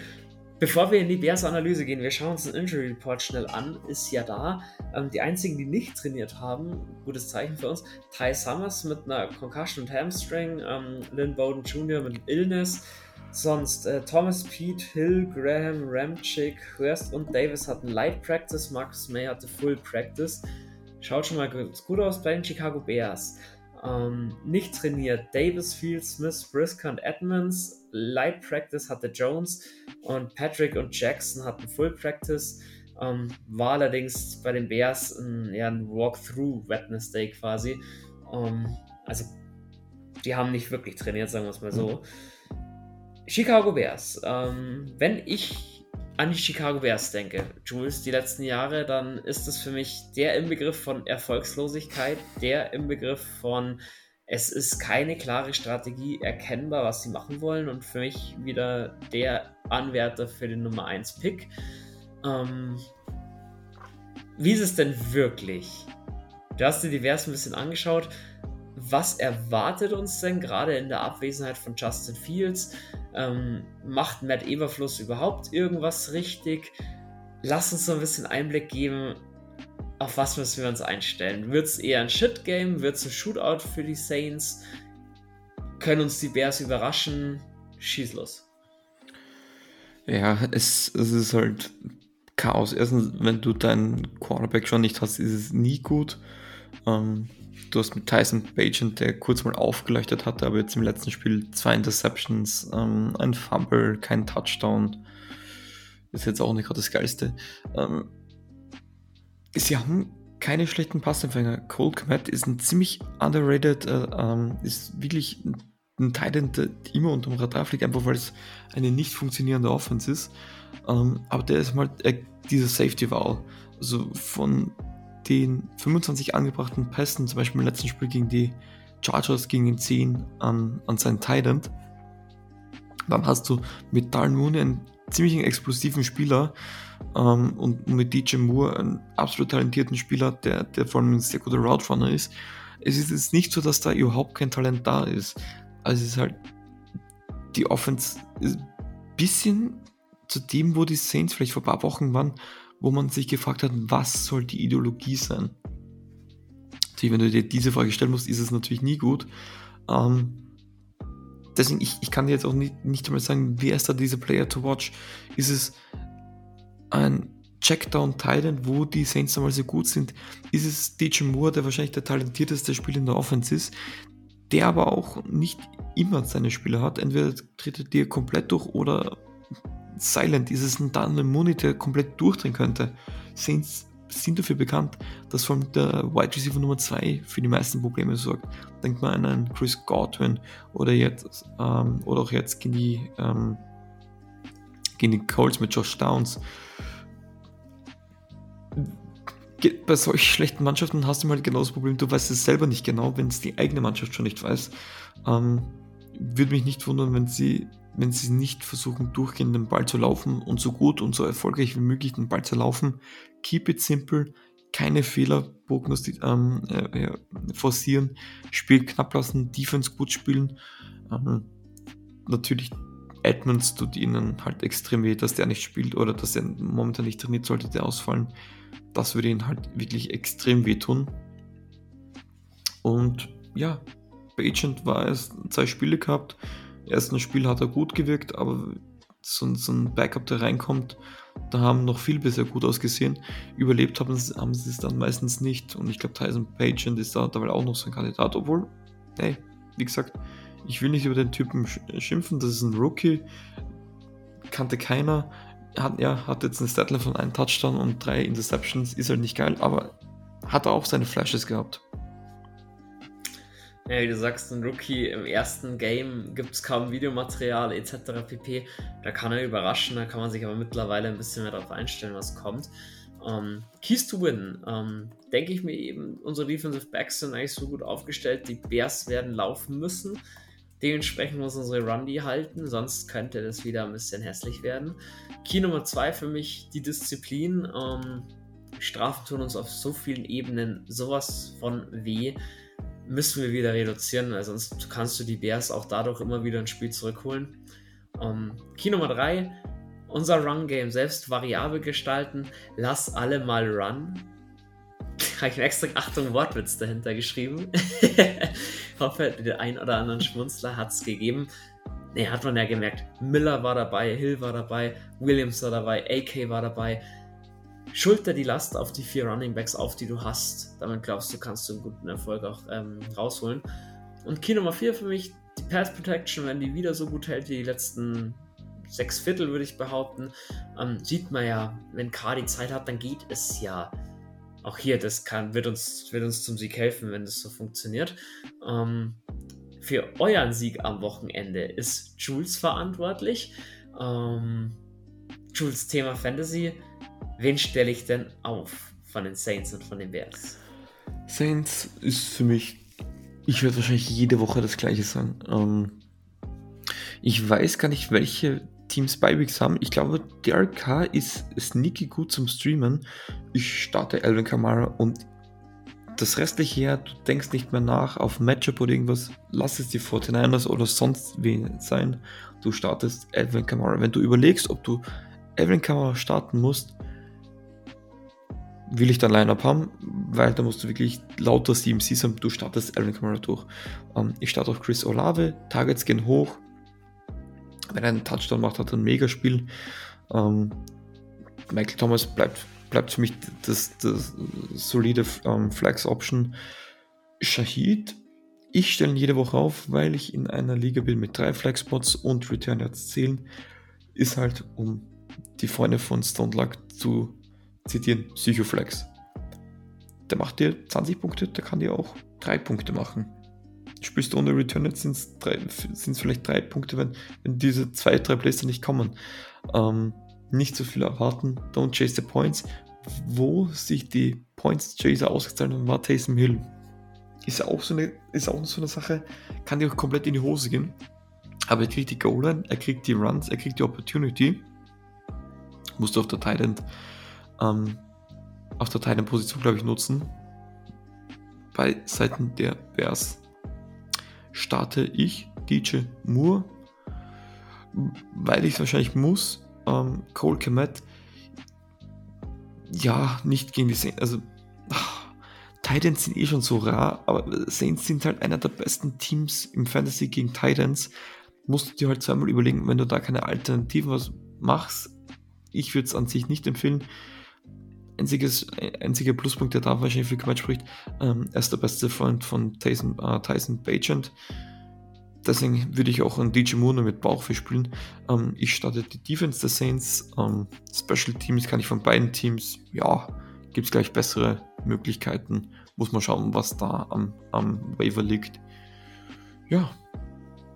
Bevor wir in die Bears-Analyse gehen, wir schauen uns den Injury Report schnell an. Ist ja da. Ähm, die einzigen, die nicht trainiert haben, gutes Zeichen für uns. Ty Summers mit einer Concussion und Hamstring, ähm, Lynn Bowden Jr. mit Illness, Sonst äh, Thomas Pete, Hill, Graham, Ramchick, Hurst und Davis hatten Light Practice, Marcus May hatte Full Practice. Schaut schon mal gut aus bei den Chicago Bears. Ähm, nicht trainiert Davis, Fields, Smith, Brisker und Edmonds. Light Practice hatte Jones und Patrick und Jackson hatten Full Practice. Ähm, war allerdings bei den Bears ein, ja, ein Walkthrough Wednesday quasi. Ähm, also die haben nicht wirklich trainiert, sagen wir es mal so. Mhm. Chicago Bears. Ähm, wenn ich an die Chicago Bears denke, Jules, die letzten Jahre, dann ist es für mich der Inbegriff von Erfolgslosigkeit, der Inbegriff von es ist keine klare Strategie erkennbar, was sie machen wollen und für mich wieder der Anwärter für den Nummer 1 Pick. Ähm, wie ist es denn wirklich? Du hast dir divers ein bisschen angeschaut. Was erwartet uns denn gerade in der Abwesenheit von Justin Fields? Ähm, macht Matt Everfluss überhaupt irgendwas richtig? Lass uns so ein bisschen Einblick geben, auf was müssen wir uns einstellen. Wird es eher ein Shit-Game? Wird es ein Shootout für die Saints? Können uns die Bears überraschen? Schieß los. Ja, es, es ist halt Chaos. Erstens, wenn du deinen Quarterback schon nicht hast, ist es nie gut. Ähm, du hast mit Tyson Bagent, der kurz mal aufgeleuchtet hatte, aber jetzt im letzten Spiel zwei Interceptions, ähm, ein Fumble, kein Touchdown. Ist jetzt auch nicht gerade das Geilste. Ähm, sie haben keine schlechten Passempfänger. Cole Komet ist ein ziemlich underrated, äh, ähm, ist wirklich ein, Titan, der immer unter dem Radar fliegt, einfach weil es eine nicht funktionierende Offense ist. Ähm, aber der ist mal äh, dieser Safety-Wall. Also von den 25 angebrachten Pässen, zum Beispiel im letzten Spiel gegen die Chargers gingen 10 an, an seinen Titan. Dann hast du mit Darren Mooney einen ziemlich explosiven Spieler ähm, und mit DJ Moore einen absolut talentierten Spieler, der, der vor allem ein sehr guter Route Runner ist. Es ist jetzt nicht so, dass da überhaupt kein Talent da ist. Also es ist halt, die Offense ein bisschen zu dem, wo die Saints vielleicht vor ein paar Wochen waren, wo man sich gefragt hat, was soll die Ideologie sein? Natürlich, wenn du dir diese Frage stellen musst, ist es natürlich nie gut. Ähm, deswegen, ich, ich kann dir jetzt auch nicht, nicht einmal sagen, wer ist da dieser Player to watch? Ist es ein Checkdown Titan, wo die Saints einmal so gut sind? Ist es DJ Moore, der wahrscheinlich der talentierteste Spieler in der Offense ist, der aber auch nicht immer seine Spieler hat? Entweder tritt er dir komplett durch oder silent. Ist es ein dann ein Monitor komplett durchdrehen könnte? Saints sind dafür bekannt, dass vor allem der Wide Receiver Nummer 2 für die meisten Probleme sorgt. Denkt mal an einen Chris Godwin oder jetzt ähm, oder auch jetzt gegen die, ähm, gegen die Colts mit Josh Downs. Bei solch schlechten Mannschaften hast du halt genau das Problem, du weißt es selber nicht genau, wenn es die eigene Mannschaft schon nicht weiß. Ähm, würde mich nicht wundern, wenn sie wenn sie nicht versuchen, durchgehend den Ball zu laufen und so gut und so erfolgreich wie möglich den Ball zu laufen. Keep it simple, keine Fehler ähm, äh, forcieren, Spiel knapp lassen, Defense gut spielen. Ähm, natürlich, Edmonds tut ihnen halt extrem weh, dass der nicht spielt oder dass er momentan nicht trainiert, sollte der ausfallen. Das würde ihnen halt wirklich extrem wehtun. Und ja, bei Agent war es zwei Spiele gehabt ersten Spiel hat er gut gewirkt, aber so, so ein Backup, der reinkommt, da haben noch viel bisher gut ausgesehen. Überlebt haben, haben sie es dann meistens nicht. Und ich glaube, Tyson Pagent ist da dabei auch noch so ein Kandidat. Obwohl, hey, wie gesagt, ich will nicht über den Typen schimpfen. Das ist ein Rookie. Kannte keiner. Hat, ja, hat jetzt einen Statler von einem Touchdown und drei Interceptions. Ist halt nicht geil, aber hat er auch seine Flashes gehabt. Ja, wie du sagst, ein Rookie im ersten Game gibt es kaum Videomaterial etc. pp. Da kann er überraschen, da kann man sich aber mittlerweile ein bisschen mehr darauf einstellen, was kommt. Um, ähm, Keys to Win. Um, ähm, denke ich mir eben, unsere Defensive Backs sind eigentlich so gut aufgestellt. Die Bears werden laufen müssen. Dementsprechend muss unsere Run die halten, sonst könnte das wieder ein bisschen hässlich werden. Key Nummer 2 für mich die Disziplin. Um, ähm, Strafen tun uns auf so vielen Ebenen sowas von weh müssen wir wieder reduzieren, weil sonst kannst du die Bears auch dadurch immer wieder ein Spiel zurückholen. Ähm, Key Nummer 3, unser Run-Game selbst variabel gestalten. Lass alle mal run. Habe ich mir extra Achtung Wortwitz dahinter geschrieben. hoffe, der ein oder anderen Schmunzler hat es gegeben. Ne, hat man ja gemerkt. Miller war dabei, Hill war dabei, Williams war dabei, AK war dabei schulter die Last auf die vier Running Backs auf, die du hast. Damit glaubst du, kannst du einen guten Erfolg auch ähm, rausholen. Und Key Nummer 4 für mich, die Pass Protection, wenn die wieder so gut hält wie die letzten sechs Viertel, würde ich behaupten, ähm, sieht man ja, wenn K die Zeit hat, dann geht es ja. Auch hier, das kann, wird, uns, wird uns zum Sieg helfen, wenn das so funktioniert. Ähm, für euren Sieg am Wochenende ist Jules verantwortlich. Ähm, Jules Thema Fantasy Wen stelle ich denn auf von den Saints und von den Bears? Saints ist für mich, ich werde wahrscheinlich jede Woche das gleiche sagen. Ähm, ich weiß gar nicht, welche Teams Beiweeks haben. Ich glaube, DRK ist sneaky gut zum Streamen. Ich starte Alvin Kamara und das restliche her, du denkst nicht mehr nach auf Matchup oder irgendwas, lass es die 49ers oder sonst wen sein. Du startest Alvin Kamara. Wenn du überlegst, ob du Alvin Kamara starten musst, will ich dein Line-Up haben, weil da musst du wirklich lauter CMCs haben, du startest Aaron Kamara durch. Ähm, ich starte auch Chris Olave, Targets gehen hoch. Wenn er einen Touchdown macht, hat er ein Megaspiel. Ähm, Michael Thomas bleibt bleibt für mich das, das solide ähm, Flex-Option. Shahid, ich stelle ihn jede Woche auf, weil ich in einer Liga bin mit drei Flex-Spots und Return Yards zählen. Ist halt, um die Freunde von Stone Luck zu zitieren, Psychoflex. Der macht dir 20 Punkte, der kann dir auch 3 Punkte machen. Spielst du ohne Return sind es vielleicht 3 Punkte, wenn, wenn diese 2, 3 Plays nicht kommen. Ähm, nicht so viel erwarten. Don't chase the points. Wo sich die Points Chaser ausgezahlt haben, war Taysom Hill. Ist auch so eine, ist auch so eine Sache, kann dir auch komplett in die Hose gehen. Aber er kriegt die Goal er kriegt die Runs, er kriegt die Opportunity. Musst du auf der Titan, ähm, auf der Titan Position, glaube ich, nutzen. Bei Seiten der Bears starte ich DJ Moore, weil ich es wahrscheinlich muss, ähm, Cole Kemet, ja, nicht gegen die Saints. Also, ach, Titans sind eh schon so rar, aber Saints sind halt einer der besten Teams im Fantasy gegen Titans. Musst du dir halt zweimal überlegen, wenn du da keine Alternativen was machst. Ich würde es an sich nicht empfehlen. Einziges, einziger Pluspunkt, der da wahrscheinlich für Kemet spricht, ähm, er ist der beste Freund von Tyson, äh, Tyson Bagent deswegen würde ich auch einen DJ Moore mit Bauchfisch spielen. Ähm, ich starte die Defense der Saints. Ähm, Special Teams kann ich von beiden Teams, ja, gibt es gleich bessere Möglichkeiten. Muss man schauen, was da am, am Waiver liegt. Ja,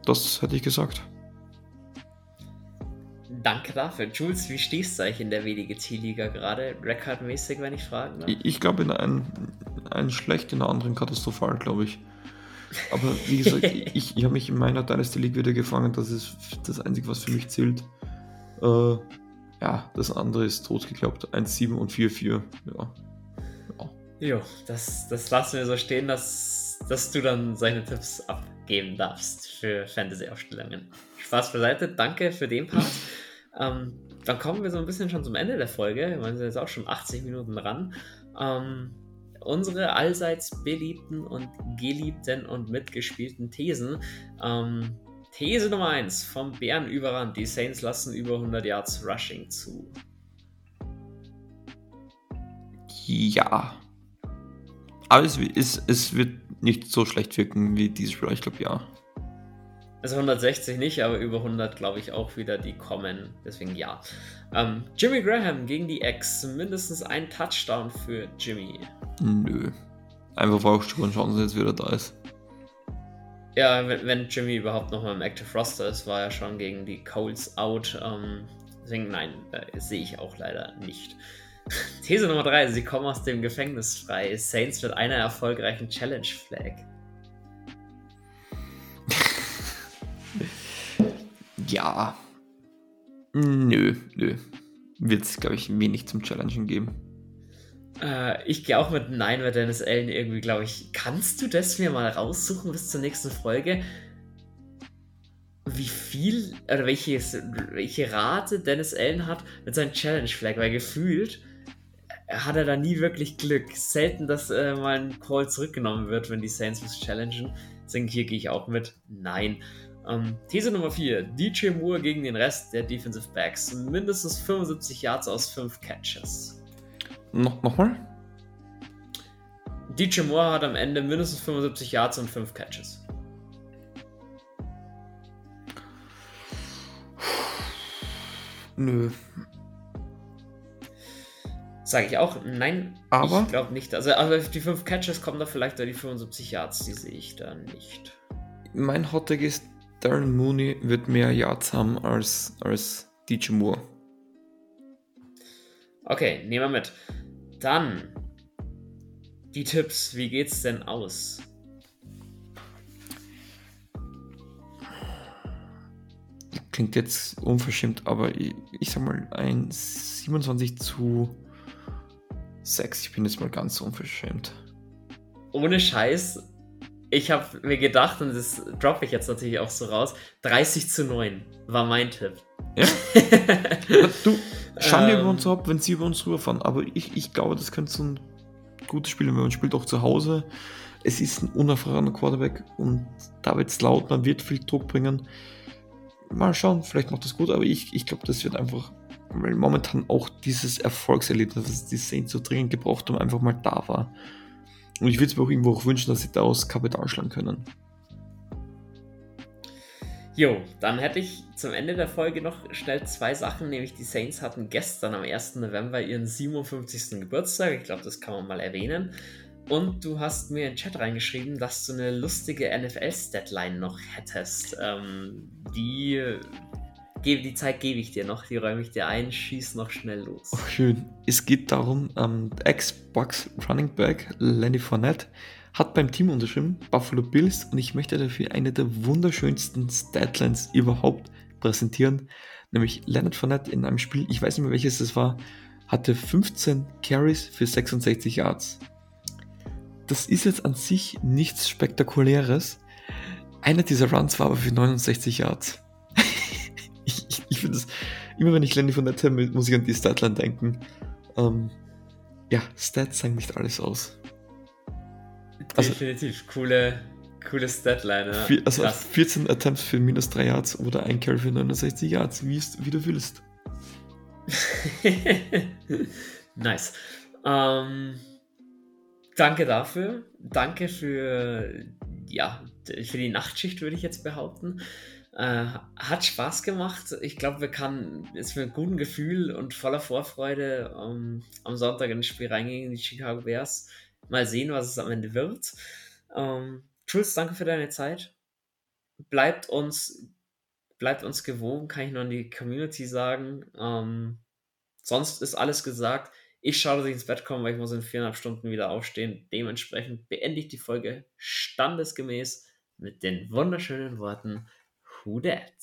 das hätte ich gesagt. Danke dafür. Jules, wie stehst du eigentlich in der WDGT-Liga gerade? Rekordmäßig, wenn ich fragen darf? Ich, ich glaube in einen, einen schlecht, in der anderen katastrophal, glaube ich. Aber wie gesagt, ich, ich habe mich in meiner Dynasty League wieder gefangen. Das ist das Einzige, was für mich zählt. Äh, ja, das andere ist tot geglaubt. 1-7 und 4-4. Ja. ja. Jo, das, das lassen wir so stehen, dass, dass du dann seine Tipps abgeben darfst für Fantasy-Aufstellungen. Spaß beiseite, danke für den Part. ähm, dann kommen wir so ein bisschen schon zum Ende der Folge. Wir sind jetzt auch schon 80 Minuten dran. Ähm, unsere allseits beliebten und geliebten und mitgespielten Thesen. Ähm, These Nummer 1 vom Bärenüberrand. Die Saints lassen über 100 Yards Rushing zu. Ja. Aber es, es, es wird nicht so schlecht wirken wie dieses Spiel. Ich glaube, ja. Also 160 nicht, aber über 100 glaube ich auch wieder, die kommen. Deswegen ja. Ähm, Jimmy Graham gegen die Ex. Mindestens ein Touchdown für Jimmy. Nö. Einfach Bauchschuhe und schauen Sie jetzt wieder da ist. Ja, wenn, wenn Jimmy überhaupt noch mal im Active Roster ist, war er schon gegen die Coles out. Ähm, deswegen nein, äh, sehe ich auch leider nicht. These Nummer 3, sie kommen aus dem Gefängnis frei. Saints mit einer erfolgreichen Challenge Flag. Ja. Nö, nö. Wird es, glaube ich, wenig zum Challengen geben. Äh, ich gehe auch mit Nein bei Dennis Allen irgendwie, glaube ich. Kannst du das mir mal raussuchen bis zur nächsten Folge? Wie viel oder welches, welche Rate Dennis Allen hat mit seinem Challenge Flag, weil gefühlt hat er da nie wirklich Glück. Selten, dass äh, mal ein Call zurückgenommen wird, wenn die Saints was challengen. Deswegen hier gehe ich auch mit Nein. Ähm, These Nummer 4. DJ Moore gegen den Rest der Defensive Backs. Mindestens 75 Yards aus 5 Catches. No Nochmal? DJ Moore hat am Ende mindestens 75 Yards und 5 Catches. Nö. Sage ich auch, nein, aber ich glaube nicht. Also, aber die 5 Catches kommen da vielleicht da die 75 Yards, die sehe ich da nicht. Mein Hottag ist, Darren Mooney wird mehr Yards haben als, als DJ Moore. Okay, nehmen wir mit. Dann die Tipps. Wie geht's denn aus? Klingt jetzt unverschämt, aber ich, ich sag mal ein 27 zu 6. Ich bin jetzt mal ganz unverschämt. Ohne Scheiß. Ich habe mir gedacht, und das droppe ich jetzt natürlich auch so raus, 30 zu 9 war mein Tipp. Ja? du, Schande ähm, über uns ab, wenn sie über uns rüberfahren. Aber ich, ich glaube, das könnte so ein gutes Spiel, wenn man spielt auch zu Hause. Es ist ein unerfahrener Quarterback und David Slautner wird viel Druck bringen. Mal schauen, vielleicht macht das gut, aber ich, ich glaube, das wird einfach weil momentan auch dieses Erfolgserlebnis, das die Saints so dringend gebraucht haben, einfach mal da war. Und ich würde es mir auch irgendwo auch wünschen, dass sie daraus Kapital schlagen können. Jo, dann hätte ich zum Ende der Folge noch schnell zwei Sachen, nämlich die Saints hatten gestern am 1. November ihren 57. Geburtstag. Ich glaube, das kann man mal erwähnen. Und du hast mir in den Chat reingeschrieben, dass du eine lustige NFL-Statline noch hättest. Ähm, die, die Zeit gebe ich dir noch, die räume ich dir ein, schieß noch schnell los. Oh, schön. Es geht darum, ähm, Xbox Running Back Lenny Fournette hat beim Team unterschrieben, Buffalo Bills, und ich möchte dafür eine der wunderschönsten Statlines überhaupt präsentieren, nämlich Leonard Fournette in einem Spiel, ich weiß nicht mehr welches es war, hatte 15 Carries für 66 Yards. Das ist jetzt an sich nichts Spektakuläres. Einer dieser Runs war aber für 69 Yards. Ich ich, ich finde es, immer wenn ich Lenny Fournette habe, muss ich an die Statline denken. Ähm, ja, Stats sagen nicht alles aus. Also, Definitiv coole, coole Statline. Ja. Also Krass. 14 Attempts für minus 3 Yards oder ein Carry für 69 Yards, wie, wie du willst. nice. Ähm, danke dafür. Danke für, ja, für die Nachtschicht, würde ich jetzt behaupten. Äh, hat Spaß gemacht. Ich glaube, wir kann jetzt mit gutem Gefühl und voller Vorfreude um, am Sonntag ins Spiel reingehen, die Chicago Bears. Mal sehen, was es am Ende wird. Ähm, Jules, danke für deine Zeit. Bleibt uns, bleibt uns gewogen, kann ich nur an die Community sagen. Ähm, sonst ist alles gesagt. Ich schaue, dass ich ins Bett komme, weil ich muss in viereinhalb Stunden wieder aufstehen. Dementsprechend beende ich die Folge standesgemäß mit den wunderschönen Worten hodet.